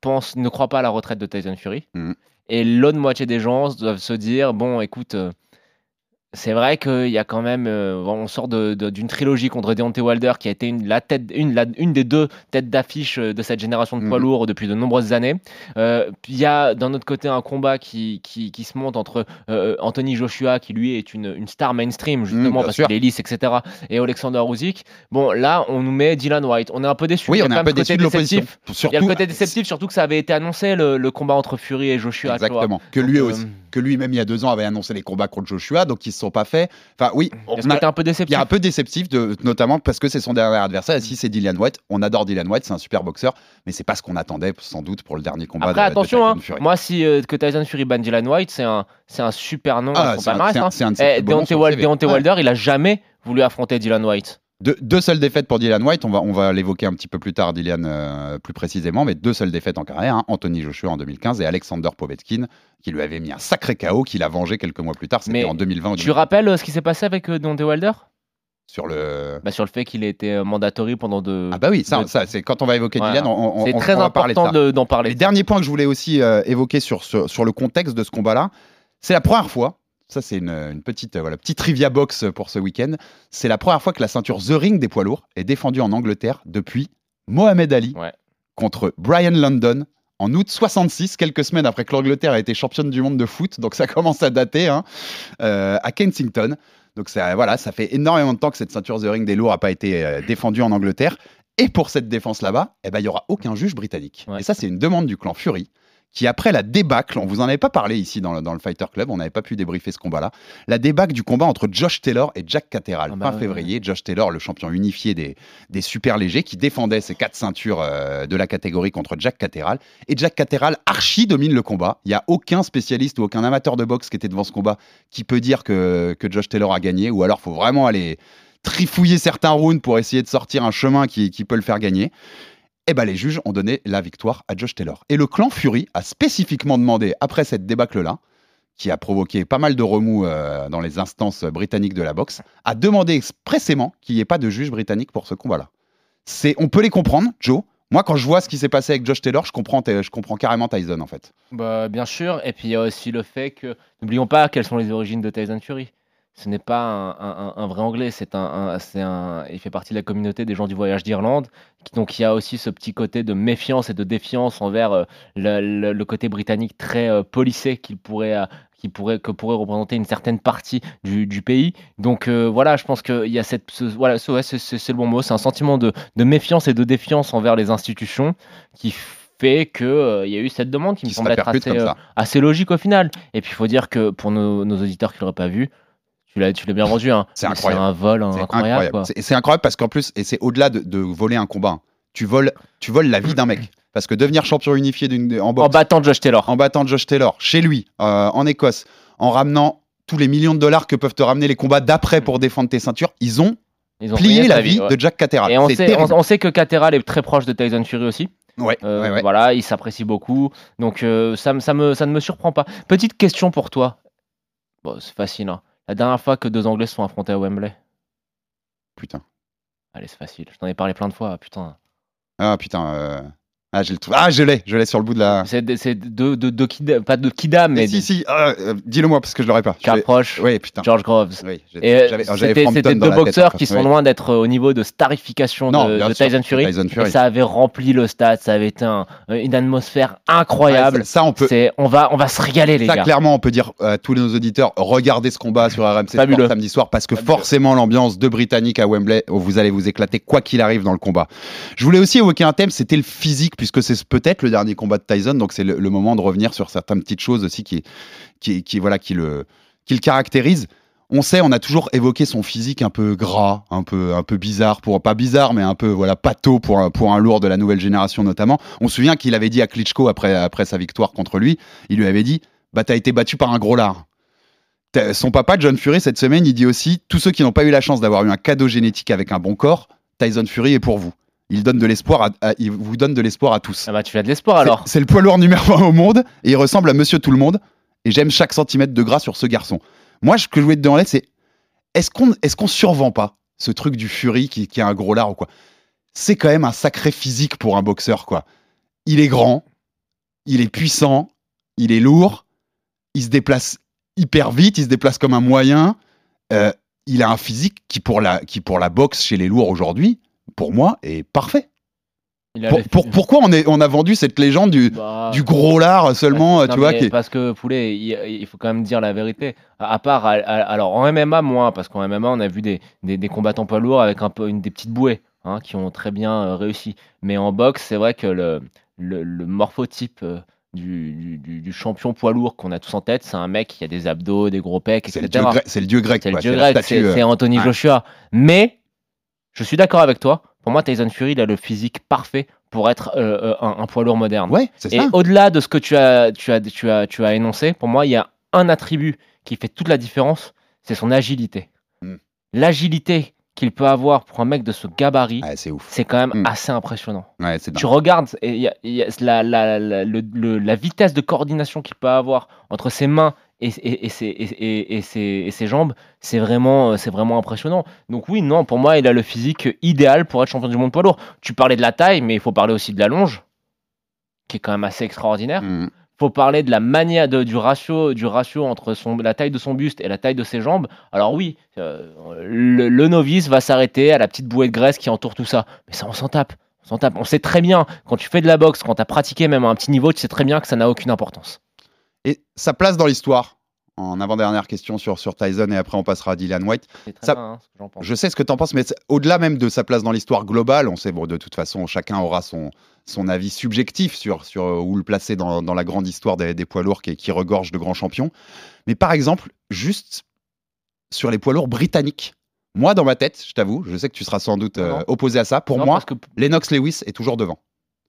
S7: pensent, ne croient pas à la retraite de Tyson Fury.
S6: Mhm.
S7: Et l'autre moitié des gens doivent se dire bon, écoute, c'est vrai qu'il y a quand même, euh, on sort de- de- d'une trilogie contre Deontay Wilder qui a été une, la tête, une, la- une des deux têtes d'affiche euh, de cette génération de poids
S6: Mhm.
S7: lourds depuis de nombreuses années. Euh, il y a d'un autre côté un combat qui, qui, qui se monte entre euh, Anthony Joshua, qui lui est une, une star mainstream justement
S6: Mhm, bien
S7: parce
S6: sûr.
S7: qu'il est lisse, etc. Et Alexander Usyk. Bon, là, on nous met Dylan White. On est un peu déçu.
S6: Oui, on est un peu déçu de l'opposition.
S7: Il y a le côté déceptif, surtout que ça avait été annoncé le, le combat entre Fury et Joshua.
S6: Exactement. Que lui aussi, que lui-même il y a deux ans avait annoncé les combats contre Joshua, donc ils se sont pas faits. Enfin oui, on a-
S7: un peu
S6: il y
S7: déceptif.
S6: a un peu déceptif, de, notamment parce que c'est son dernier adversaire. Et si c'est Dillian White, on adore Dillian White, c'est un super boxeur, mais c'est pas ce qu'on attendait sans doute pour le dernier combat.
S7: Après,
S6: de-
S7: attention, hein,
S6: Fury.
S7: moi, si euh, que Tyson Fury ban Dylan White, c'est un, c'est un super nom
S6: Ah, c'est un- un-
S7: hein.
S6: un ses
S7: Eh, Deontay. Wilder, il a jamais voulu affronter Dylan White.
S6: Deux, deux seules défaites pour Dylan White, on va, on va l'évoquer un petit peu plus tard, Dylan, euh, plus précisément, mais deux seules défaites en carrière, hein, Anthony Joshua en 2015 et Alexander Povetkin, qui lui avait mis un sacré KO, qu'il a vengé quelques mois plus tard, c'était en 2020 ou
S7: Tu
S6: 2021,
S7: rappelles euh, ce qui s'est passé avec euh, Deontay Wilder?
S6: Sur le...
S7: bah, Sur le fait qu'il été euh, mandatory pendant de.
S6: Ah bah oui, ça,
S7: de-
S6: ça c'est quand on va évoquer
S7: Voilà.
S6: Dylan, on, on-
S7: c'est très
S6: on va parler
S7: important de- d'en parler.
S6: Les derniers points que je voulais aussi évoquer sur, sur, sur le contexte de ce combat-là, c'est la première fois, ça c'est une, une petite, euh, voilà, petite trivia box pour ce week-end, c'est la première fois que la ceinture The Ring des poids lourds est défendue en Angleterre depuis Mohamed Ali
S7: Ouais.
S6: contre Brian London en août 66, quelques semaines après que l'Angleterre a été championne du monde de foot, donc ça [laughs] commence à dater, hein, euh, à Kensington. Donc ça, voilà, ça fait énormément de temps que cette ceinture The Ring des lourds n'a pas été euh, défendue en Angleterre. Et pour cette défense là-bas, eh ben, il n'y aura aucun juge britannique.
S7: Ouais.
S6: Et ça, c'est une demande du clan Fury, qui après la débâcle, on vous en avait pas parlé ici dans le, dans le Fighter Club, on n'avait pas pu débriefer ce combat-là, la débâcle du combat entre Josh Taylor et Jack Cateral.
S7: Ah bah
S6: fin
S7: ouais,
S6: février, Josh Taylor, le champion unifié des, des super légers, qui défendait ses quatre ceintures euh, de la catégorie contre Jack Cateral. Et Jack Cateral archi domine le combat. Il n'y a aucun spécialiste ou aucun amateur de boxe qui était devant ce combat qui peut dire que, que Josh Taylor a gagné, ou alors faut vraiment aller trifouiller certains rounds pour essayer de sortir un chemin qui, qui peut le faire gagner. Eh ben, les juges ont donné la victoire à Josh Taylor. Et le clan Fury a spécifiquement demandé, après cette débâcle-là, qui a provoqué pas mal de remous euh, dans les instances britanniques de la boxe, a demandé expressément qu'il n'y ait pas de juge britannique pour ce combat-là. C'est, on peut les comprendre, Joe. Moi, quand je vois ce qui s'est passé avec Josh Taylor, je comprends, je comprends carrément Tyson, en fait.
S7: Bah, bien sûr. Et puis il y a aussi le fait que. N'oublions pas quelles sont les origines de Tyson Fury. Ce n'est pas un, un- un vrai anglais, c'est un, un- c'est un, il fait partie de la communauté des gens du voyage d'Irlande. Donc il y a aussi ce petit côté de méfiance et de défiance envers euh, le, le- le côté britannique très euh, policé qu'il pourrait, euh, qui pourrait, que pourrait représenter une certaine partie du, du pays. Donc euh, voilà, je pense qu'il y a cette, ce- voilà, ouais, c'est le bon mot, c'est un sentiment de, de méfiance et de défiance envers les institutions qui fait qu'il y a eu cette demande qui, me
S6: Qui
S7: semble être assez, euh, assez logique au final. Et puis il faut dire que pour nos, nos auditeurs qui l'auraient pas vu, tu l'as, tu l'as bien vendu. Hein.
S6: C'est incroyable.
S7: un vol
S6: C'est
S7: incroyable.
S6: C'est c'est incroyable parce qu'en plus, et c'est au-delà de, de voler un combat, hein. tu voles, tu voles la vie d'un mec. Parce que devenir champion unifié d'une- en boxe,
S7: En battant Josh Taylor.
S6: en battant Josh Taylor, chez lui, euh, en Écosse, en ramenant tous les millions de dollars que peuvent te ramener les combats d'après pour défendre tes ceintures, ils ont
S7: Ils ont
S6: plié la vie
S7: ouais.
S6: de Jack Catterall.
S7: Et on
S6: C'est
S7: sait, on, on sait que Caterhal est très proche de Tyson Fury aussi.
S6: Ouais,
S7: Euh,
S6: ouais, ouais.
S7: Voilà, il s'apprécie beaucoup. Donc euh, ça, ça, me, ça ne me surprend pas. Petite question pour toi. Bon, c'est facile. hein. La dernière fois que deux Anglais se sont affrontés à Wembley.
S6: Putain.
S7: Allez, c'est facile. Je t'en ai parlé plein de fois. Putain.
S6: Ah putain. euh, Ah, j'ai le truc. Ah, je l'ai, je l'ai sur le bout de la.
S7: C'est de, c'est de, de, de Kida- pas de Kidam, mais
S6: Mais si, si, ah, euh, dis-le-moi parce que je l'aurais pas. Je vais-
S7: Proche,
S6: Oui, putain.
S7: George Groves.
S6: Oui,
S7: c'était deux boxeurs qui sont
S6: Oui.
S7: loin d'être au niveau de starification
S6: Non,
S7: de,
S6: sûr,
S7: Tyson Fury.
S6: Tyson Fury.
S7: Et ça avait rempli le stade, ça avait été un- une atmosphère
S6: Ouais,
S7: incroyable.
S6: ça, ça, on peut.
S7: On va, on va se régaler les
S6: Ça,
S7: gars.
S6: clairement, on peut dire à tous nos auditeurs, regardez ce combat sur RMC Sport samedi soir parce que
S7: Fabuleux.
S6: forcément, l'ambiance de Britannique à Wembley, vous allez vous éclater quoi qu'il arrive dans le combat. Je voulais aussi évoquer un thème, c'était le physique, puisque c'est peut-être le dernier combat de Tyson, donc c'est le, moment de revenir sur certaines petites choses aussi qui, qui, qui, voilà, qui, le, qui le caractérisent. On sait, on a toujours évoqué son physique un peu gras, un peu, un peu bizarre, pour pas bizarre, mais un peu voilà pâteau pour un, pour un lourd de la nouvelle génération notamment. On se souvient qu'il avait dit à Klitschko après, après sa victoire contre lui, il lui avait dit bah t'as été battu par un gros lard. Son papa John Fury cette semaine, il dit aussi tous ceux qui n'ont pas eu la chance d'avoir eu un cadeau génétique avec un bon corps, Tyson Fury est pour vous. Il donne de l'espoir, à- à- il vous donne de l'espoir à tous.
S7: Ah bah tu as de l'espoir alors.
S6: C'est le poids lourd numéro un au monde et il ressemble à Monsieur Tout le Monde. Et j'aime chaque centimètre de gras sur ce garçon. Moi, ce que je voulais te demander, c'est est-ce qu'on est qu'on survend pas ce truc du Fury qui, qui a un gros lard ou quoi? C'est quand même un sacré physique pour un boxeur, quoi. Il est grand, il est puissant, il est lourd, il se déplace hyper vite, il se déplace comme un moyen. Euh, il a un physique qui pour la, qui pour la boxe chez les lourds aujourd'hui, pour moi, est parfait. Pour- pourquoi on, est, on a vendu cette légende du,
S7: Bah,
S6: du gros lard seulement, tu vois qui
S7: Parce que Poulet, il, il faut quand même dire la vérité. À, à part, à- à- alors en MMA moins, parce qu'en MMA on a vu des, des, des combattants poids lourds avec un peu une des petites bouées hein, qui ont très bien euh, réussi. Mais en boxe, c'est vrai que le, le, le morphotype euh, du, du, du- du champion poids lourd qu'on a tous en tête, c'est un mec qui a des abdos, des gros pecs,
S6: c'est le,
S7: etc.
S6: dieu grec- c'est le dieu grec.
S7: C'est le dieu grec, c'est
S6: euh,
S7: c'est Anthony
S6: ouais.
S7: Joshua. Mais je suis d'accord avec toi. Pour moi, Tyson Fury, il a le physique parfait pour être euh, euh, un, un poids lourd moderne.
S6: Ouais, c'est
S7: Et au-delà de ce que tu as, tu, as, tu, as, tu as énoncé, pour moi, il y a un attribut qui fait toute la différence, c'est son agilité.
S6: Mm.
S7: L'agilité qu'il peut avoir pour un mec de ce gabarit,
S6: Ouais, c'est ouf.
S7: c'est quand même
S6: Mm.
S7: assez impressionnant.
S6: Ouais, c'est
S7: Tu regardes et il y a- il y a la, la, la, le- le- la vitesse de coordination qu'il peut avoir entre ses mains et, et, et ses, et, jambes, c'est vraiment, c'est vraiment impressionnant. Donc oui, non, pour moi, il a le physique idéal pour être champion du monde poids lourd. Tu parlais de la taille, mais il faut parler aussi de la longe, qui est quand même assez extraordinaire.
S6: Mm.
S7: faut parler de la manière de- du ratio du ratio entre son, la taille de son buste et la taille de ses jambes. Alors oui, euh, le, le novice va s'arrêter à la petite bouée de graisse qui entoure tout ça. Mais ça, on s'en tape. On s'en tape. On sait très bien, quand tu fais de la boxe, quand tu as pratiqué même à un petit niveau, tu sais très bien que ça n'a aucune importance.
S6: Et sa place dans l'histoire, en avant-dernière question sur, sur Tyson, et après on passera à Dylan White. Ça-
S7: bien hein, ce pense.
S6: Je sais ce que tu en penses, mais au-delà même de sa place dans l'histoire globale, on sait, bon, de toute façon, chacun aura son, son avis subjectif sur, sur euh, où le placer dans, dans la grande histoire des, des poids lourds qui, qui regorge de grands champions. Mais par exemple, juste sur les poids lourds britanniques, moi, dans ma tête, je t'avoue, je sais que tu seras sans doute euh, opposé à ça. Pour
S7: Non,
S6: moi,
S7: que-
S6: Lennox Lewis est toujours devant.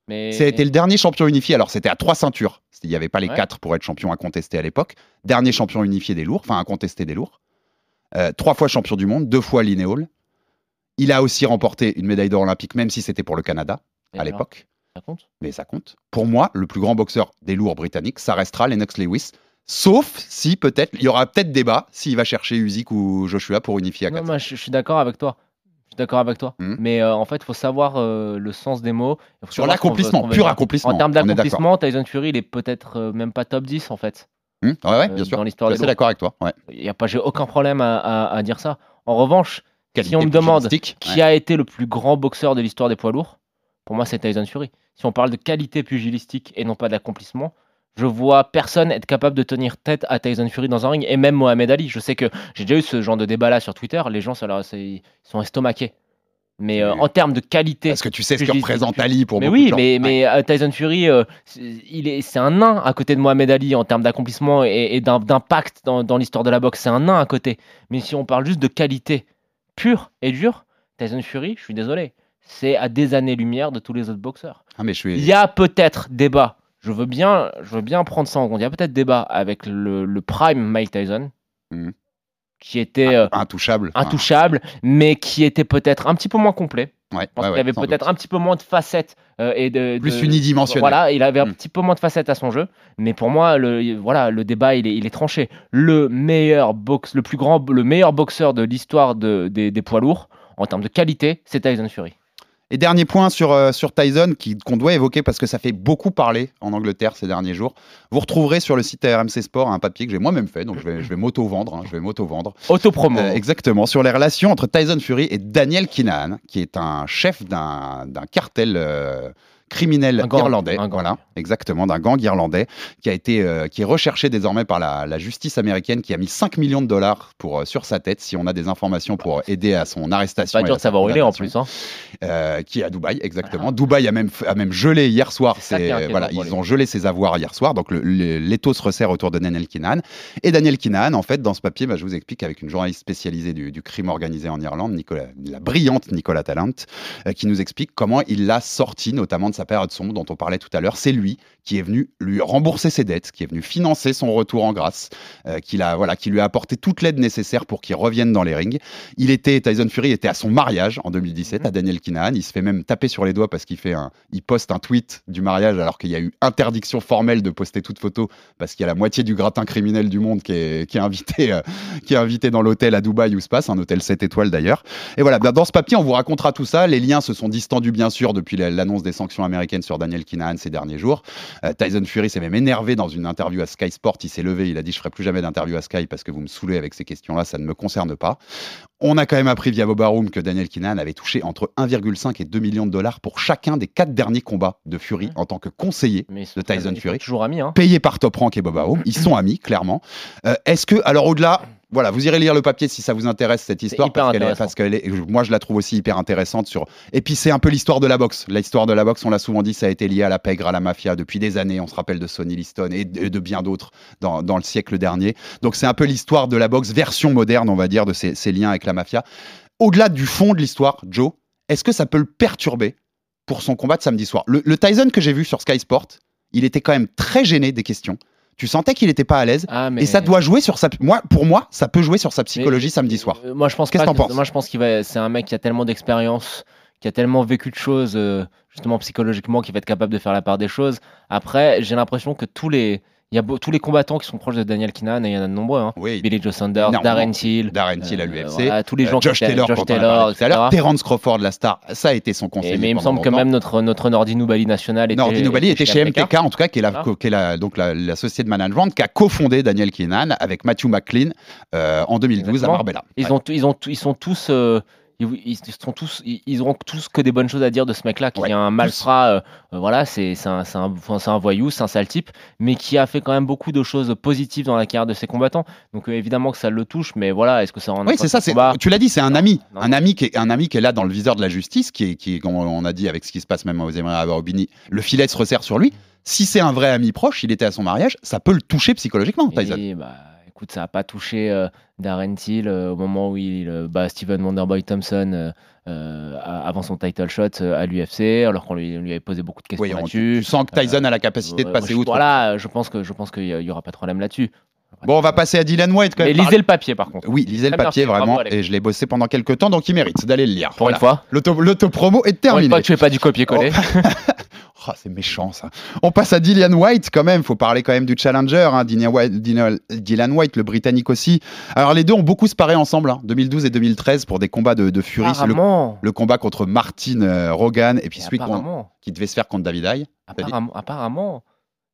S7: Mais...
S6: Été le dernier champion unifié. Alors, c'était à trois ceintures. Il n'y avait pas les
S7: Ouais.
S6: quatre pour être champion incontesté à l'époque. Dernier champion unifié des lourds, enfin incontesté des lourds. Euh, trois fois champion du monde, deux fois Linéol. Il a aussi remporté une médaille d'or olympique, même si c'était pour le Canada
S7: Et
S6: à l'époque.
S7: ça compte?
S6: Mais ça compte. Pour moi, le plus grand boxeur des lourds britanniques, ça restera Lennox Lewis. Sauf si peut-être, il y aura peut-être débat s'il va chercher Usyk ou Joshua pour unifier à
S7: Non, moi, je, je suis d'accord avec toi. Je suis d'accord avec toi.
S6: Mhm.
S7: Mais euh, en fait, il faut savoir euh, le sens des mots.
S6: Sur l'accomplissement, pur accomplissement.
S7: En termes d'accomplissement, Tyson Fury, il est peut-être euh, même pas top 10 en fait.
S6: Hum, ouais, ouais, bien sûr.
S7: dans l'histoire
S6: Je suis d'accord avec toi. Ouais.
S7: Y a pas, j'ai aucun problème à, à- à dire ça. En revanche, si on me demande qui a été le plus grand boxeur de l'histoire des poids lourds, pour moi c'est Tyson Fury. Si on parle de qualité pugilistique et non pas d'accomplissement, je vois personne être capable de tenir tête à Tyson Fury dans un ring et même Mohamed Ali. Je sais que j'ai déjà eu ce genre de débat là sur Twitter. Les gens, ça leur- c'est- ils sont estomaqués. Mais euh,
S6: Oui.
S7: en termes de qualité,
S6: Parce que tu sais ce que représente Ali pour
S7: mais
S6: beaucoup de
S7: oui,
S6: gens.
S7: mais,
S6: Ouais.
S7: mais euh, Tyson Fury, euh, c'est- il est, c'est un nain à côté de Mohamed Ali en termes d'accomplissement et, et d'im- d'impact dans, dans l'histoire de la boxe. C'est un nain à côté. Mais si on parle juste de qualité pure et dure, Tyson Fury, je suis désolé, c'est à des années-lumière de tous les autres boxeurs.
S6: Ah, mais je suis.
S7: Il y a peut-être débat. Je veux bien, je veux bien prendre ça en compte. Il y a peut-être débat avec le, le prime Mike Tyson,
S6: Mhm.
S7: qui était euh,
S6: Intouchable.
S7: Mais qui était peut-être un petit peu moins complet.
S6: ouais,
S7: qu'il avait peut-être un petit peu moins de facettes euh, et de,
S6: Plus
S7: de-
S6: unidimensionnel.
S7: Voilà, il avait un
S6: Mm.
S7: petit peu moins de facettes à son jeu, mais pour moi, le, voilà, le débat il est, il est tranché. Le meilleur box, le plus grand, le meilleur boxeur de l'histoire de- des, des poids lourds en termes de qualité, c'est Tyson Fury.
S6: Et dernier point sur, euh, sur Tyson qu'on doit évoquer parce que ça fait beaucoup parler en Angleterre ces derniers jours. Vous retrouverez sur le site RMC Sport un papier que j'ai moi-même fait, donc je vais, je vais m'auto-vendre. hein, je vais m'auto-vendre.
S7: Autopromo.
S6: Euh, exactement, sur les relations entre Tyson Fury et Daniel Kinahan, qui est un chef d'un d'un cartel euh, criminel
S7: gang,
S6: irlandais. Voilà, exactement, d'un gang irlandais qui a été euh, qui est recherché désormais par la, la justice américaine, qui a mis 5 millions de dollars pour, euh, sur sa tête. Si on a des informations pour aider à son arrestation.
S7: Pas dur de
S6: sa
S7: savoir où il est en plus. hein.
S6: Euh, qui est à Dubaï, exactement. Dubaï a même, a même gelé hier soir.
S7: C'est
S6: voilà, ils ont gelé ses avoirs hier soir. Donc l'étau se resserre autour de Daniel Kinahan. Et Daniel Kinahan, en fait, dans ce papier, bah, je vous explique avec une journaliste spécialisée du, du crime organisé en Irlande, Nicolas, la brillante Nicolas Tallant, euh, qui nous explique comment il l'a sorti, notamment de sa période sombre dont on parlait tout à l'heure. C'est lui qui est venu lui rembourser ses dettes, qui est venu financer son retour en grâce, euh, qu'il a, voilà, qui lui a apporté toute l'aide nécessaire pour qu'il revienne dans les rings. Il était, Tyson Fury était à son mariage en 2017
S7: Mhm.
S6: à Daniel Kinahan. Il se fait même taper sur les doigts parce qu'il fait un, il poste un tweet du mariage alors qu'il y a eu interdiction formelle de poster toute photo parce qu'il y a la moitié du gratin criminel du monde qui est, qui est invité, euh, qui est invité dans l'hôtel à Dubaï où se passe, un hôtel 7 étoiles d'ailleurs. Et voilà, dans ce papier, on vous racontera tout ça. Les liens se sont distendus bien sûr depuis la- l'annonce des sanctions américaines sur Daniel Kinahan ces derniers jours. Euh, Tyson Fury s'est même énervé dans une interview à Sky Sport. Il s'est levé, il a dit Je ferai plus jamais d'interview à Sky parce que vous me saoulez avec ces questions-là, ça ne me concerne pas. On a quand même appris via Boba Room que Daniel Kinahan avait touché entre 1,5 et 2 millions de dollars pour chacun des quatre derniers combats de Fury en tant que conseiller
S7: Mais
S6: de Tyson Fury
S7: Toujours amis. Hein.
S6: payé par Top Rank et Boba Home. Ils sont amis, clairement. Euh, Est-ce que, alors au-delà, voilà, vous irez lire le papier si ça vous intéresse cette histoire, parce qu'elle est, parce est, moi je la trouve aussi hyper intéressante sur. Et puis c'est un peu l'histoire de la boxe. L'histoire de la boxe, on l'a souvent dit, ça a été lié à la pègre, à la mafia depuis des années. On se rappelle de Sonny Liston et de, de bien d'autres dans, dans le siècle dernier. Donc c'est un peu l'histoire de la boxe version moderne, on va dire, de ces, ces liens avec la mafia. Au-delà du fond de l'histoire, Joe, est-ce que ça peut le perturber pour son combat de samedi soir? Le, le Tyson que j'ai vu sur Sky Sport, il était quand même très gêné des questions. Tu sentais qu'il n'était pas à l'aise.
S7: Ah, mais-
S6: Et ça doit jouer sur sa. Moi, pour moi, ça peut jouer sur sa psychologie
S7: Mais-
S6: samedi soir.
S7: Euh, Moi, je pense
S6: Qu'est-ce que t'en penses
S7: Moi, je pense qu'il va. C'est un mec qui a tellement d'expérience, qui a tellement vécu de choses, euh, justement psychologiquement, qui va être capable de faire la part des choses. Après, j'ai l'impression que tous les. Il y a beau- tous les combattants qui sont proches de Daniel Kinahan, et il y en a de nombreux. Hein.
S6: Oui.
S7: Billy Joe
S6: Énormément.
S7: Darren Till,
S6: Darren Till à
S7: euh,
S6: l'UFC.
S7: voilà, tous les gens
S6: Euh, Josh
S7: qui
S6: Taylor,
S7: Josh Taylor,
S6: tout à l'heure. Terence Crawford, la star, ça a été son conseiller.
S7: Et- mais il me semble que même notre, notre Nordi Noubali national était.
S6: Nordi Nobali était chez
S7: MTK.
S6: En tout cas, qui est, la,
S7: Voilà.
S6: qui est la- donc la, la société de management qui a cofondé Daniel Kinahan avec Matthew McLean euh, en 2012
S7: Exactement.
S6: à Marbella.
S7: Ils,
S6: Ouais.
S7: ont, ils, ont, ils sont tous. Ils, tous, ils ils auront tous que des bonnes choses à dire de ce mec-là, qui
S6: Ouais,
S7: est un malfrat, euh, euh, voilà, c'est un, voyou, c'est un sale type, mais qui a fait quand même beaucoup de choses positives dans la carrière de ses combattants. Donc euh, évidemment que ça le touche, mais voilà, est-ce que ça rend
S6: Oui, c'est ça. Tu l'as dit, c'est un ami, un ami qui est un ami qui est là dans le viseur de la justice, qui est, qui est, comme on a dit avec ce qui se passe même aux Émirats Arabes Unis, le filet se resserre sur lui. Si c'est un vrai ami proche, il était à son mariage, ça peut le toucher psychologiquement, Tyson.
S7: Et bah, écoute, ça n'a pas touché euh, Darren Till euh, au moment où il euh, bat Steven Wonderboy Thompson avant son title shot à l'UFC, alors qu'on lui, avait posé beaucoup de questions
S6: Oui,
S7: là-dessus.
S6: tu sens que Tyson a la capacité de passer
S7: je-
S6: outre.
S7: Voilà, je pense que je pense qu'il y aura pas de problème là-dessus.
S6: Bon, on va passer à Dylan White quand même.
S7: lisez
S6: Parler-
S7: le papier par contre.
S6: Oui, lisez le papier
S7: merci,
S6: vraiment, et je l'ai bossé pendant quelques temps, donc il mérite d'aller le lire.
S7: Pour une fois.
S6: L'auto- L'autopromo est
S7: Pour une fois que tu fais pas du copier-coller.
S6: Oh, [laughs] c'est méchant ça. On passe à Dylan White quand même. Faut parler quand même du challenger. hein. Dylan, White, Dylan- White, le Britannique aussi. Alors les deux ont beaucoup se paré ensemble, hein, 2012 et 2013 pour des combats de, de Fury. C'est le, le combat contre Martin euh, Rogan et puis
S7: Et
S6: celui qui devait se faire contre David
S7: apparemment, apparemment,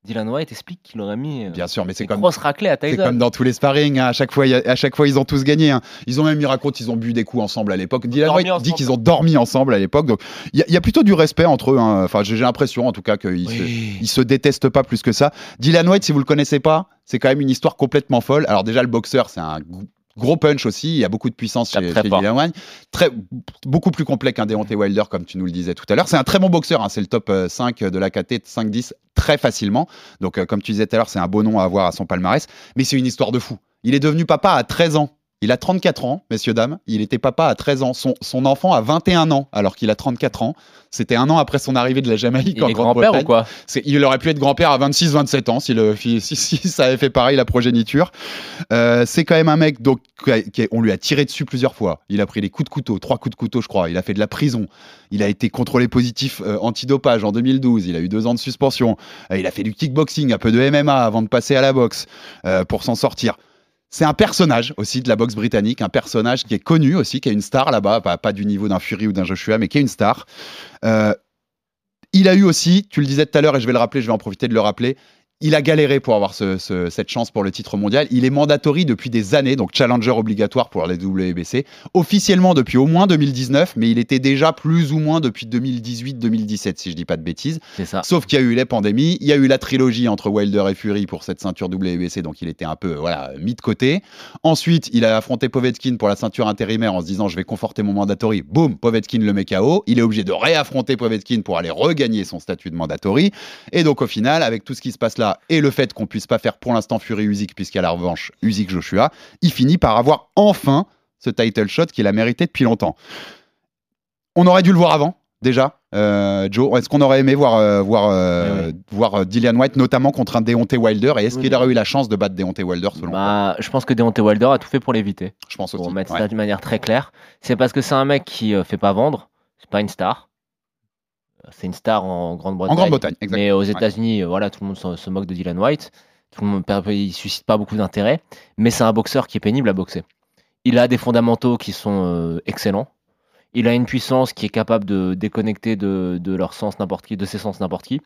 S7: Dylan White explique qu'il aurait mis euh,
S6: Bien sûr, mais c'est
S7: une
S6: comme
S7: grosse raclée à
S6: C'est
S7: Tyson.
S6: comme dans tous les sparring, hein. à chaque fois, à chaque fois ils ont tous gagné. hein. Ils ont même, ils racontent, ils ont bu des coups ensemble à l'époque. Dylan White dit qu'ils ont dormi ensemble à l'époque. Donc il y, a- il y a plutôt du respect entre eux. hein. Enfin, j'ai l'impression en tout cas qu'ils se, ils se détestent pas plus que ça. Dylan White, si vous le connaissez pas, c'est quand même une histoire complètement folle. Alors déjà, le boxeur, c'est un gros punch aussi. Il y a beaucoup de puissance chez,
S7: très
S6: chez. Dylan. Très, beaucoup plus complet qu'un Deontay Wilder, comme tu nous le disais tout à l'heure. C'est un très bon boxeur. hein. C'est le top euh, 5 de la KT, 5-10 très facilement. Donc, euh, comme tu disais tout à l'heure, c'est un beau nom à avoir à son palmarès. Mais c'est une histoire de fou. Il est devenu papa à 13 ans. Il a 34 ans, messieurs, dames. Il était papa à 13 ans. Son, son enfant a 21 ans, alors qu'il a 34 ans. C'était un an après son arrivée de la Jamaïque
S7: Il
S6: en
S7: grand-père ou quoi?
S6: Il aurait pu être grand-père à 26-27 ans si, le, si, si- si ça avait fait pareil la progéniture. Euh, c'est quand même un mec, donc, on lui a tiré dessus plusieurs fois. Il a pris des coups de couteau, trois coups de couteau, je crois. Il a fait de la prison. Il a été contrôlé positif euh, antidopage en 2012. Il a eu deux ans de suspension. Euh, il a fait du kickboxing, un peu de MMA avant de passer à la boxe euh, pour s'en sortir. C'est un personnage aussi de la boxe britannique, un personnage qui est connu aussi, qui est une star là-bas, pas, du niveau d'un Fury ou d'un Joshua, mais qui est une star. Euh, il a eu aussi, tu le disais tout à l'heure et je vais le rappeler, je vais en profiter de le rappeler, il a galéré pour avoir ce- ce- cette chance pour le titre mondial. Il est mandatory depuis des années, donc challenger obligatoire pour les WBC, officiellement depuis au moins 2019, mais il était déjà plus ou moins depuis 2018-2017, si je dis pas de bêtises.
S7: C'est ça.
S6: Sauf qu'il y a eu les pandémies, il y a eu la trilogie entre Wilder et Fury pour cette ceinture WBC, donc il était un peu voilà, mis de côté. Ensuite, il a affronté Povetkin pour la ceinture intérimaire en se disant je vais conforter mon mandatory. Boum, Povetkin le met KO. Il est obligé de réaffronter Povetkin pour aller regagner son statut de mandatory. Et donc au final, avec tout ce qui se passe là et le fait qu'on puisse pas faire pour l'instant Fury Usyk puisqu'il y a la revanche Usyk Joshua, il finit par avoir enfin ce title shot qu'il a mérité depuis longtemps. On aurait dû le voir avant, déjà. Euh, Joe, est-ce qu'on aurait aimé voir, euh, voir, euh, voir euh, Dillian White, notamment contre un Deontay Wilder? Et est-ce
S7: Oui,
S6: qu'il aurait eu la chance de battre Deontay Wilder selon toi?
S7: Bah, je pense que Deontay Wilder a tout fait pour l'éviter.
S6: Je pense aussi.
S7: Pour mettre
S6: ouais.
S7: ça de manière très claire. C'est parce que c'est un mec qui fait pas vendre. C'est pas une star. C'est une star en Grande-Bretagne.
S6: En Grande-Bretagne, exactement.
S7: Mais aux. États-Unis, euh, voilà, tout le monde se, se moque de Dylan White. Tout le monde, il suscite pas beaucoup d'intérêt. Mais c'est un boxeur qui est pénible à boxer. Il a des fondamentaux qui sont euh, excellents. Il a une puissance qui est capable de déconnecter de, de leur sens n'importe qui, de ses sens n'importe qui.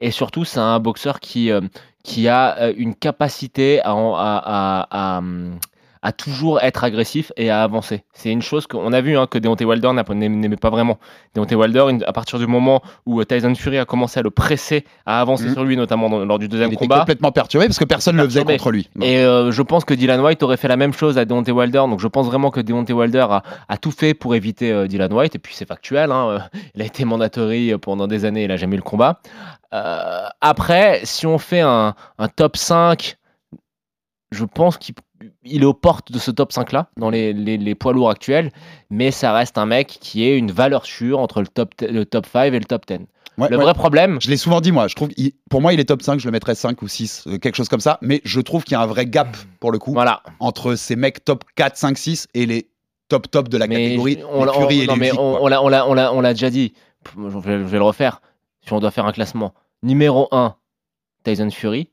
S7: Et surtout, c'est un boxeur qui, euh, qui a une capacité à, à- à, hum, à toujours être agressif et à avancer. C'est une chose qu'on a vu hein, que Deontay Wilder n'a- n'aimait pas vraiment. Deontay Wilder, à partir du moment où euh, Tyson Fury a commencé à le presser, à avancer
S6: Mhm.
S7: sur lui, notamment dans- lors du deuxième
S6: Il était
S7: combat,
S6: complètement perturbé parce que personne ne le faisait contre lui.
S7: et euh, je pense que Dylan White aurait fait la même chose à Deontay Wilder. Donc je pense vraiment que Deontay Wilder a, a tout fait pour éviter euh, Dylan White. Et puis c'est factuel. hein, euh, il a été mandatory pendant des années. Il a jamais eu le combat. Après, si on fait un, un top 5, je pense qu'il il est aux portes de ce top 5 là dans les, les- les poids lourds actuels. Mais ça reste un mec qui est une valeur sûre entre le top, le top 5 et le top 10.
S6: Ouais,
S7: le
S6: ouais.
S7: vrai problème,
S6: Je l'ai souvent dit, moi. Je trouve, il- pour moi, il est top 5. Je le mettrais 5 ou 6, euh, quelque chose comme ça. Mais je trouve qu'il y a un vrai gap, pour le coup,
S7: voilà.
S6: entre ces mecs top 4, 5, 6 et les top top de la
S7: Mais
S6: catégorie.
S7: on,
S6: les
S7: on-
S6: et
S7: non,
S6: les
S7: mais
S6: Usyk,
S7: on, on l'a- déjà dit. Je vais, je vais le refaire. Si on doit faire un classement. Numéro 1, Tyson Fury.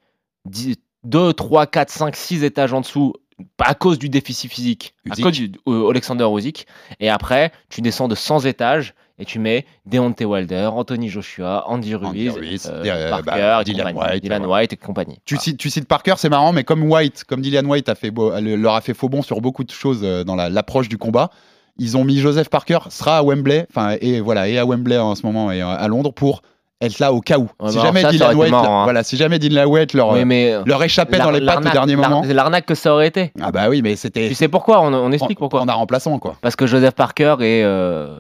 S7: 2, 3, 4, 5, 6 étages en dessous, à cause du déficit physique, à cause du euh, Alexander Usyk. Et après, tu descends de 100 étages et tu mets Deontay Wilder, Anthony Joshua, Andy
S6: Andy
S7: Ruiz, euh,
S6: euh,
S7: Parker,
S6: bah,
S7: et
S6: Dylan. White,
S7: Dylan. White et compagnie.
S6: Tu, cites, tu cites Parker, c'est marrant, mais comme White, comme Dylan White a fait beau- leur a fait faux bon sur beaucoup de choses euh, dans la- l'approche du combat, ils ont mis Joseph Parker sera à Wembley, enfin et voilà et à Wembley en ce moment et à Londres pour être là au cas où.
S7: Ouais,
S6: si
S7: bah,
S6: jamais
S7: ça, ça
S6: White,
S7: marrant, hein.
S6: voilà, si jamais Dylan White leur
S7: Oui, mais euh,
S6: leur échappait dans les pattes au dernier moment.
S7: l'arnaque- L'arnaque que ça aurait été.
S6: Ah bah oui, mais c'était
S7: Tu sais pourquoi on, on explique pourquoi.
S6: on a remplaçant quoi.
S7: Parce que Joseph Parker est, euh,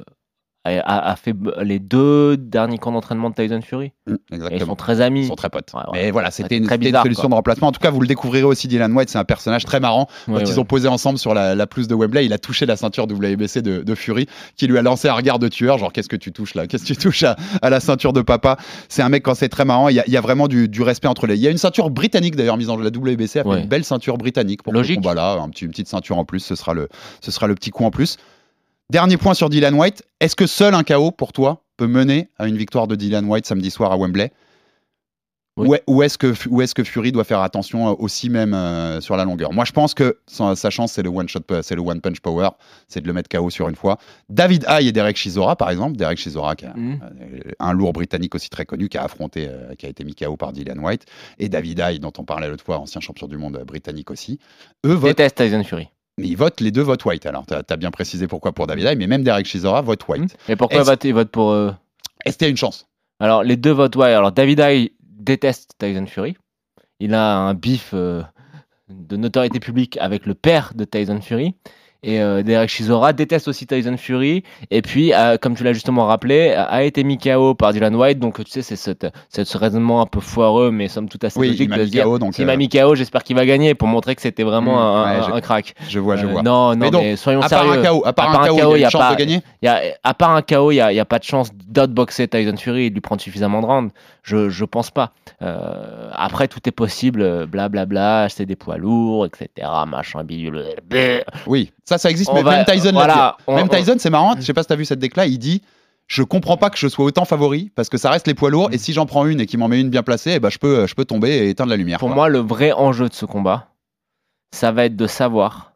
S7: a, fait les deux derniers camps d'entraînement de Tyson Fury.
S6: Mm,
S7: Et ils sont très amis.
S6: Ils sont très potes.
S7: Ouais, ouais.
S6: Mais voilà, c'était une, solution
S7: quoi.
S6: de remplacement. En tout cas, vous le découvrirez aussi, Dylan White, c'est un personnage très marrant. Quand ils ont posé ensemble sur la, la pelouse de Wembley, il a touché la ceinture WBC de, de Fury, qui lui a lancé un regard de tueur, genre qu'est-ce que tu touches là? Qu'est-ce que tu touches à, à la ceinture de papa? C'est un mec quand c'est très marrant, il y a, il y a vraiment du, du respect entre les... Il y a une ceinture britannique d'ailleurs mise en jeu, la WBC a fait une belle ceinture britannique pour
S7: Logique.
S6: ce combat-là, un petit, une petite ceinture en plus, ce sera, le, ce sera le petit coup en plus. Dernier point sur Dylan White, est-ce que seul un KO pour toi peut mener à une victoire de Dylan White samedi soir à Wembley?
S7: Oui.
S6: Ou, est- est-ce que, Fury doit faire attention euh, aussi même euh, sur la longueur? Moi, je pense que sa, chance, c'est le one shot, c'est le one punch power, c'est de le mettre KO sur une fois. David Haye et Derek Chisora, par exemple, Derek Chisora, qui
S7: Mhm.
S6: euh, un lourd britannique aussi très connu, qui a affronté, euh, qui a été mis KO par Dylan White, et David Haye, dont on parlait l'autre fois, ancien champion du monde euh, britannique aussi. Eux votent,
S7: Déteste Tyson Fury.
S6: Mais ils votent les deux votent White. Alors, tu as, bien précisé pourquoi pour David Haye, mais même Derek Chisora vote White.
S7: Et pourquoi
S6: Est-ce-
S7: vote- il vote pour. euh,
S6: Est-ce qu'il y a une chance?
S7: Alors, les deux votent ouais. Alors, David Haye déteste Tyson Fury. Il a un bif euh, de notoriété publique avec le père de Tyson Fury. Et euh, Derek Chisora déteste aussi Tyson Fury. Et puis, euh, comme tu l'as justement rappelé, a été mis KO par Dylan White. Donc, tu sais, c'est cette- cette- ce raisonnement un peu foireux, mais somme toute assez
S6: Oui,
S7: logique
S6: il
S7: de se dire
S6: KO, donc, euh,
S7: m'a mis KO, j'espère qu'il va gagner pour montrer que c'était vraiment
S6: Mm,
S7: un,
S6: ouais,
S7: un-
S6: je-
S7: un crack.
S6: Je vois, je
S7: Euh,
S6: vois.
S7: Non, non,
S6: Mais
S7: soyons
S6: à part
S7: sérieux.
S6: un KO, à part un KO, il y a
S7: pas-
S6: de gagner
S7: il y a, à part un KO, il n'y a, il a pas de chance d'outboxer Tyson Fury et de lui prendre suffisamment de rounds. Je, je pense pas. Euh, après, tout est possible, euh, blablabla, c'est des poids lourds, etc. Machin, bidule.
S6: Oui, ça, ça existe,
S7: On
S6: mais
S7: va-
S6: même Tyson l'a dit. Même
S7: on-
S6: Tyson, c'est marrant, je sais pas si t'as vu cette déclat, il dit Je comprends pas que je sois autant favori parce que ça reste les poids lourds et si j'en prends une et qu'il m'en met une bien placée, eh ben, je, peux, je peux tomber et éteindre la lumière.
S7: Pour
S6: quoi.
S7: moi, le vrai enjeu de ce combat, ça va être de savoir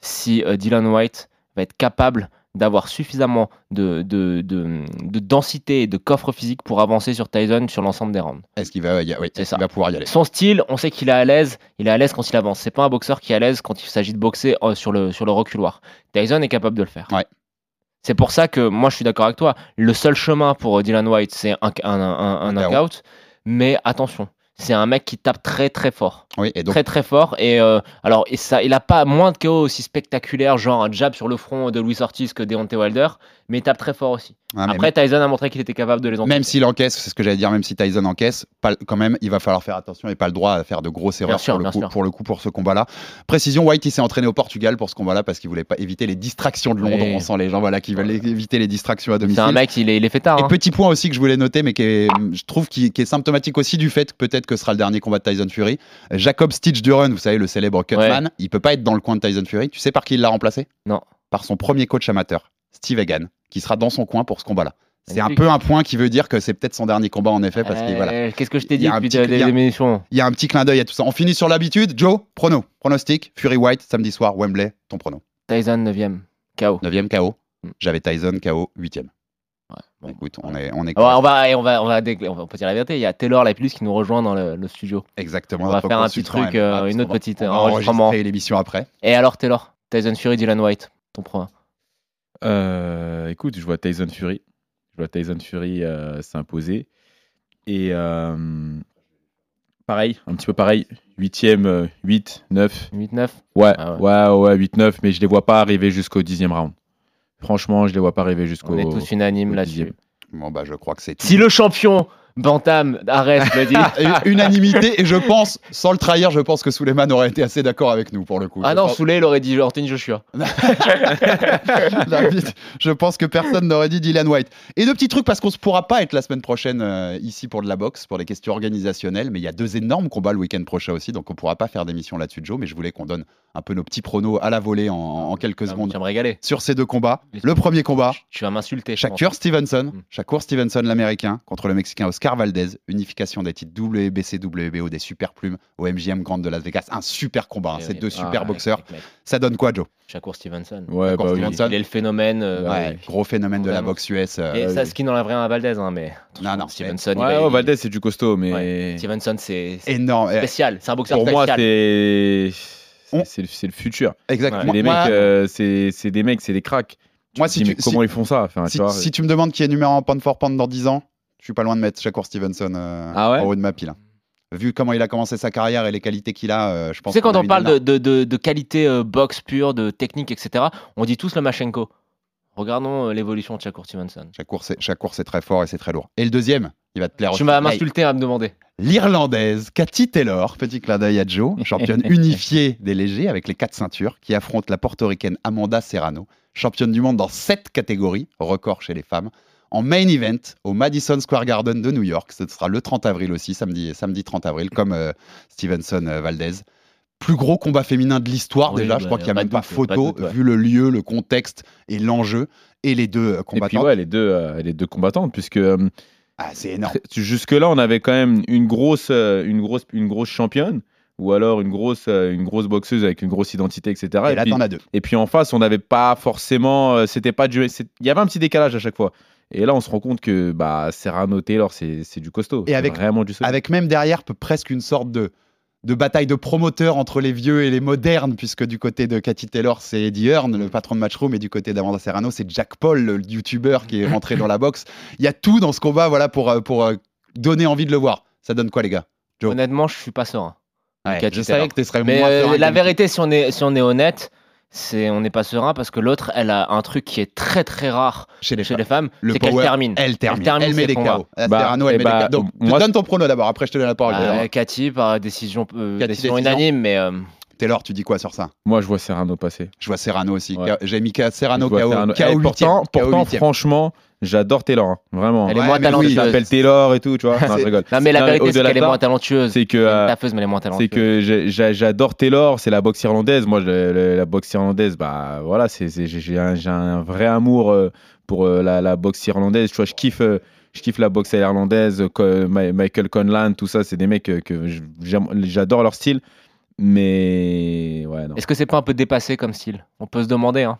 S7: si euh, Dylan White va être capable d'avoir suffisamment de, de, de, de densité et de coffre physique pour avancer sur Tyson sur l'ensemble des rounds.
S6: Est-ce qu'il va, y a- oui,
S7: ça.
S6: va pouvoir y aller?
S7: Son style, on sait qu'il est à l'aise. Il est à l'aise quand il avance. C'est pas un boxeur qui est à l'aise quand il s'agit de boxer euh, sur le, sur le reculoir. Tyson est capable de le faire.
S6: Ouais.
S7: C'est pour ça que moi je suis d'accord avec toi. Le seul chemin pour euh, Dylan White, c'est un, un, un, un
S6: Un KO.
S7: knockout. Mais attention, c'est un mec qui tape très très fort.
S6: Oui, et donc,
S7: Très très fort. Et euh, alors, et ça, il a pas moins de KO aussi spectaculaire, genre un jab sur le front de Luis Ortiz que Deontay Wilder. Mais il tape très fort aussi.
S6: ah,
S7: Après, Tyson a montré qu'il était capable de les encaisser.
S6: même s'il encaisse, c'est ce que j'allais dire, même si Tyson encaisse, pas, quand même, il va falloir faire attention et pas le droit à faire de grosses erreurs
S7: sûr,
S6: pour, le coup, pour le coup pour ce combat-là. Précision, White, il s'est entraîné au Portugal pour ce combat-là parce qu'il voulait pas éviter les distractions de Londres.
S7: Oui.
S6: On sent les gens voilà, qui veulent éviter les distractions à
S7: C'est
S6: domicile.
S7: un mec, il est, il est fait tard.
S6: Et
S7: hein.
S6: petit point aussi que je voulais noter, mais qui est, je trouve qui, est symptomatique aussi du fait que peut-être que ce sera le dernier combat de Tyson Fury. Jacob Stitch Duran, vous savez, le célèbre cutman, il peut pas être dans le coin de Tyson Fury. Tu sais par qui il l'a remplacé?
S7: Non.
S6: Par son premier coach amateur, Steve Egan, qui sera dans son coin pour ce combat-là. C'est un peu un point qui veut dire que c'est peut-être son dernier combat en effet, parce que voilà.
S7: Euh, Qu'est-ce que je t'ai dit depuis des
S6: il y a-
S7: émissions
S6: Il y a un petit clin d'œil à tout ça. On finit sur l'habitude. Joe, prono, pronostic, Fury White, samedi soir, Wembley, ton prono.
S7: Tyson 9ème. KO.
S6: 9e KO. J'avais Tyson KO 8e.
S7: Ouais, bon.
S6: Écoute, on est, on est
S7: On va, on va, on va, on va, on on peut dire la vérité. Il y a Taylor Lapillus qui nous rejoint dans le, le studio.
S6: exactement.
S7: On va faire un petit truc,
S6: elle.
S7: euh,
S6: Ah,
S7: une autre
S6: qu'on va-
S7: petite
S6: on va
S7: enregistrement.
S6: l'émission après.
S7: Et alors Taylor, Tyson Fury, Dylan White, ton point.
S5: Euh, écoute, je vois Tyson Fury. Je vois Tyson Fury euh, s'imposer. Et euh, pareil, un petit peu pareil. 8ème, euh, 8, 9.
S7: 8-9.
S5: Ouais,
S7: Ah
S5: ouais, ouais, 8, 9. Mais je les vois pas arriver jusqu'au 10e round. Franchement, je les vois pas arriver jusqu'au.
S7: On est tous unanimes là-dessus.
S5: dixième.
S6: Bon, bah, je crois que c'est tout.
S7: Si le champion Bantam Arès dit. [laughs]
S6: Et Unanimité, et je pense, sans le trahir, je pense que Suleiman aurait été assez d'accord avec nous pour le coup.
S7: ah
S6: Je
S7: non,
S6: pense-
S7: Souley, il aurait dit Anthony Joshua. [laughs]
S6: Je pense que personne n'aurait dit Dylan White. Et deux petits trucs parce qu'on ne pourra pas être la semaine prochaine euh, ici pour de la boxe, pour les questions organisationnelles, mais il y a deux énormes combats le week-end prochain aussi, donc on ne pourra pas faire d'émission là-dessus, Joe, mais je voulais qu'on donne un peu nos petits pronos à la volée en, en quelques
S7: Ah,
S6: secondes
S7: vas me régaler.
S6: sur ces deux combats. Le premier combat,
S7: Tu vas m'insulter.
S6: Shakur Stevenson,
S7: Mm.
S6: Shakur Stevenson l'américain contre le mexicain Oscar Valdez, unification des titres WBC, WBO, des super plumes au MGM Grand de Las Vegas, un super combat, hein,
S7: Eh
S6: ces
S7: oui.
S6: deux
S7: Ah,
S6: super boxeurs.
S7: mec, mec.
S6: Ça donne quoi, Joe?
S7: Shakur Stevenson.
S5: Ouais,
S6: Shakur
S5: bah oui.
S6: Stevenson.
S7: Il est le phénomène. euh,
S5: Ouais.
S6: Ouais, gros phénomène de la boxe US. euh,
S7: Et
S5: Euh,
S7: ça, ce qui n'enlève rien à Valdez, hein, mais
S6: non, non,
S7: Stevenson,
S5: Ouais,
S7: il-
S5: Valdez, c'est du costaud, mais.
S7: Ouais. Stevenson, c'est
S6: énorme. Eh,
S7: spécial. C'est un boxeur
S5: Pour moi, c'est.
S6: On-
S5: C'est le, futur.
S6: Exactement.
S5: les
S6: Moi-
S5: mecs, euh, c'est c'est des mecs, c'est des cracks.
S6: Moi, si tu,
S5: comment
S6: si-
S5: ils font ça? Enfin,
S6: si-
S5: tu vois,
S6: si tu me demandes qui est numéro 1 pound for pound dans 10 ans, je suis pas loin de mettre Shakur Stevenson euh,
S5: Ah ouais
S6: en haut de ma pile. Vu comment il a commencé sa carrière et les qualités qu'il a, euh, je pense
S7: Tu sais, quand on parle de, de, de, de qualité euh, boxe pure, de technique, etc., on dit tous le Machenko. Regardons euh, l'évolution de Shakur Stevenson.
S6: Shakur, c'est- très fort et c'est très lourd. Et le deuxième, il va te plaire
S7: Tu
S6: Là,
S7: m'insulter à me demander.
S6: L'Irlandaise Cathy Taylor, petit clin d'œil à Joe, [laughs] championne unifiée des légers avec les quatre ceintures, qui affronte la portoricaine Amanda Serrano, championne du monde dans sept catégories, record chez les femmes, en main event au Madison Square Garden de New York. Ce sera le 30 avril aussi, samedi, samedi 30 avril, comme euh, Stevenson euh, Valdez. Plus gros combat féminin de l'histoire
S7: Oui,
S6: déjà,
S7: bah,
S6: je crois qu'il n'y a même pas
S7: doute,
S6: photo,
S7: pas de doute, ouais.
S6: vu le lieu, le contexte et l'enjeu, et les deux euh,
S5: Et puis ouais, les deux, les deux combattantes, puisque
S6: Ah, c'est énorme.
S5: Jusque-là, on avait quand même une grosse, une grosse, une grosse championne ou alors une grosse, une grosse boxeuse avec une grosse identité, etc.
S6: Et, là,
S5: puis,
S6: t'en as deux.
S5: et puis en face, on n'avait pas forcément, c'était pas il y avait un petit décalage à chaque fois. Et là, on se rend compte que bah, Serrano Taylor, c'est c'est du costaud.
S6: Et avec-
S5: vraiment du solide.
S6: Avec même derrière presque une sorte de, de bataille de promoteurs entre les vieux et les modernes, puisque du côté de Cathy Taylor, c'est Eddie Hearn, le patron de Matchroom, et du côté d'Amanda Serrano, c'est Jack Paul, le youtubeur qui est [laughs] rentré dans la boxe. Il y a tout dans ce combat voilà, pour, euh, pour euh, donner envie de le voir. Ça donne quoi, les gars? Joe?
S7: Honnêtement, je suis pas serein.
S6: Ouais, Je savais que tu serais
S7: Mais
S6: moins
S7: euh,
S6: serein
S7: la vérité, si on est, si on est honnête, c'est on n'est pas serein parce que l'autre, elle a un truc qui est très très rare
S6: chez les
S7: chez
S6: femmes.
S7: les femmes,
S6: Le
S7: c'est qu'elle termine.
S6: Elle termine.
S7: termine
S6: Elle met les
S7: combats.
S6: KO. Ah,
S5: Bah,
S6: Serrano, elle
S5: eh
S6: met
S5: bah,
S6: les KO. Donc,
S5: moi-
S6: donne ton prono d'abord, après je te donne la parole.
S7: Euh,
S6: Taylor.
S7: Cathy par décision, euh,
S6: Cathy,
S7: décision
S6: décision.
S7: unanime, mais euh,
S6: Taylor, tu dis quoi sur ça?
S5: Moi, je vois Serrano passer.
S6: Je vois Serrano aussi.
S5: Ouais.
S6: J'ai mis Serrano KO,
S5: Serrano.
S6: KO
S5: Eh,
S6: 8
S5: pourtant, pourtant franchement, j'adore Taylor. hein. Vraiment.
S7: elle est
S6: Ouais,
S7: moins talentueuse.
S5: l'appelle Taylor et tout, tu vois. Non, je rigole.
S7: Non, mais la vérité, c'est qu'elle est moins talentueuse.
S5: C'est que. Euh,
S7: taffeuse, mais elle est moins talentueuse.
S5: C'est que j'adore Taylor, c'est la boxe irlandaise. Moi, je- la boxe irlandaise, bah voilà, j'ai un, vrai amour euh, pour euh, la, la boxe irlandaise. Tu vois, je kiffe, je kiffe la boxe irlandaise. Michael Conlan, tout ça, c'est des mecs que, que j'adore leur style. Mais ouais.
S7: Est-ce que c'est pas un peu dépassé comme style? On peut se demander. Hein.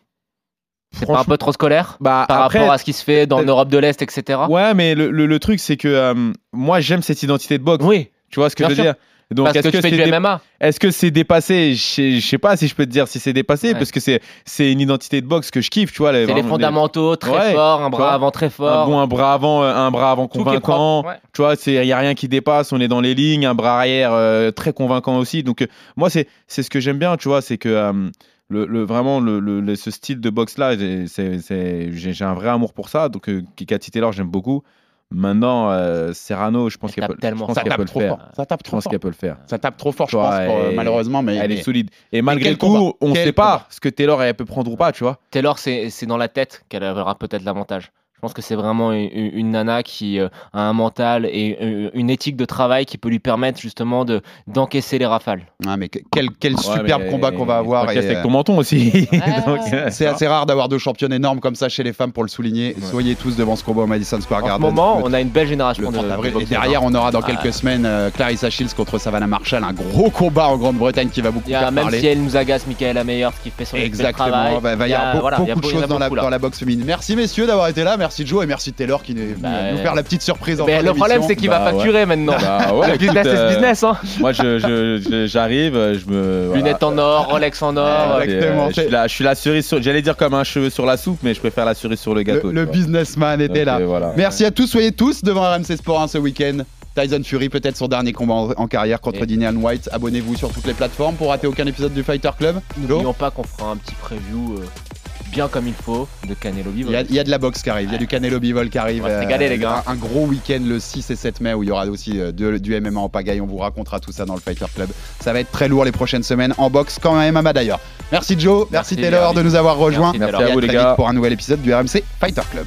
S7: C'est pas un peu trop scolaire
S5: Bah,
S7: par
S5: après,
S7: rapport à ce qui se fait dans l'Europe de l'Est, etc.
S5: Ouais, mais le, le- le truc, c'est que euh, moi, j'aime cette identité de boxe.
S7: Oui,
S5: Tu vois ce que
S7: Bien
S5: je veux
S7: sûr.
S5: dire? Donc,
S7: parce
S5: est-ce
S7: que tu fais
S5: c'est
S7: du
S5: dé-
S7: MMA.
S5: Est-ce que c'est dépassé? Je sais- je sais pas si je peux te dire si c'est dépassé,
S7: Ouais.
S5: parce que c'est c'est une identité de boxe que je kiffe, tu vois.
S7: C'est les fondamentaux, très
S5: Ouais,
S7: fort, un bras
S5: vois,
S7: avant très
S5: Un
S7: fort.
S5: bon un bras avant, un bras avant convaincant.
S7: ouais.
S5: Tu vois, il n'y a rien qui dépasse, on est dans les lignes, un bras arrière euh, très convaincant aussi. Donc, euh, moi, c'est c'est ce que j'aime bien, tu vois, c'est que euh, le, le- vraiment le, le- ce style de boxe-là, j'ai- c'est- c'est- j'ai j'ai un vrai amour pour ça. Donc, euh, Cathy Taylor, j'aime beaucoup. Maintenant, euh, Serrano, je pense
S7: Elle
S5: qu'elle
S7: tape
S5: peut, je
S7: tellement
S5: pense
S6: Ça
S5: qu'elle
S6: tape
S5: peut le
S6: trop
S5: faire.
S6: fort. Ça tape
S5: Je
S6: trop
S5: pense
S6: fort.
S5: qu'elle peut le faire.
S6: Ça tape trop fort, je
S5: vois,
S6: pense, pour, euh, malheureusement. Mais,
S5: Elle est solide. Et malgré le coup,
S6: combat
S5: on ne sait pas
S6: combat
S5: ce que Taylor elle peut prendre ou pas, tu vois.
S7: Taylor, c'est c'est dans la tête qu'elle aura peut-être l'avantage. Je pense que c'est vraiment une, une nana qui euh, a un mental et euh, une éthique de travail qui peut lui permettre justement de d'encaisser les rafales.
S6: Ah, mais que- quel, quel
S5: Ouais,
S6: superbe
S5: mais-
S6: combat qu'on va avoir. Et,
S5: avec
S6: euh,
S5: ton menton aussi. [laughs]
S6: C'est assez rare d'avoir deux championnes énormes comme ça chez les femmes pour le souligner. Soyez tous devant ce combat au Madison Square
S7: En ce
S6: Garden.
S7: moment, on a une belle
S6: le
S7: génération de,
S6: 30
S7: de
S6: avril. Et derrière, on aura dans
S7: Ah.
S6: quelques semaines euh, Clarissa Shields contre Savannah Marshall, un gros combat en Grande-Bretagne qui va beaucoup
S7: Il y a,
S6: faire
S7: même
S6: parler.
S7: si elle nous agace, Michaela Meyer, qui fait son
S6: Exactement,
S7: travail.
S6: bah, va y
S7: il y a-
S6: avoir
S7: il
S6: beaucoup de
S7: il
S6: choses dans la, dans boxe féminine. Merci messieurs d'avoir été là, merci Joe et merci Taylor qui venu
S7: Bah,
S6: nous faire la petite surprise en
S7: Mais le problème, c'est qu'il
S5: Bah,
S7: va
S5: ouais.
S7: facturer maintenant.
S5: Bah ouais, [laughs]
S7: le
S5: écoute,
S7: business,
S5: euh,
S7: business. Hein.
S5: Moi, je- je- je- j'arrive, je me. voilà.
S7: Lunettes en or, Rolex en or.
S5: Euh,
S6: Exactement,
S5: euh, je, suis la, je suis la cerise sur. J'allais dire comme un cheveu sur la soupe, mais je préfère la cerise sur le gâteau.
S6: le businessman était là.
S5: voilà.
S6: Merci à tous, soyez tous devant RMC Sport 1 ce week-end. Tyson Fury, peut-être son dernier combat en, en carrière contre
S7: Et-
S6: Dinian White. Abonnez-vous sur toutes les plateformes pour rater aucun épisode du Fighter Club.
S7: N'oublions pas qu'on fera un petit preview euh, bien comme il faut de Canelo
S6: il
S7: Vivo.
S6: y, a, il y a de la boxe qui arrive, il y a du Canelo Bivol qui arrive.
S7: On va se régaler, les gars.
S6: Un, un gros week-end le 6 et 7 mai où il y aura aussi euh, de- du MMA en pagaille. On vous racontera tout ça dans le Fighter Club. Ça va être très lourd les prochaines semaines en boxe, comme en MMA d'ailleurs. Merci Joe, merci,
S7: Merci,
S6: Taylor de nous avoir rejoints.
S7: Merci,
S5: Merci à vous,
S6: très
S5: les
S6: vite
S5: gars.
S6: pour un nouvel épisode du RMC Fighter Club.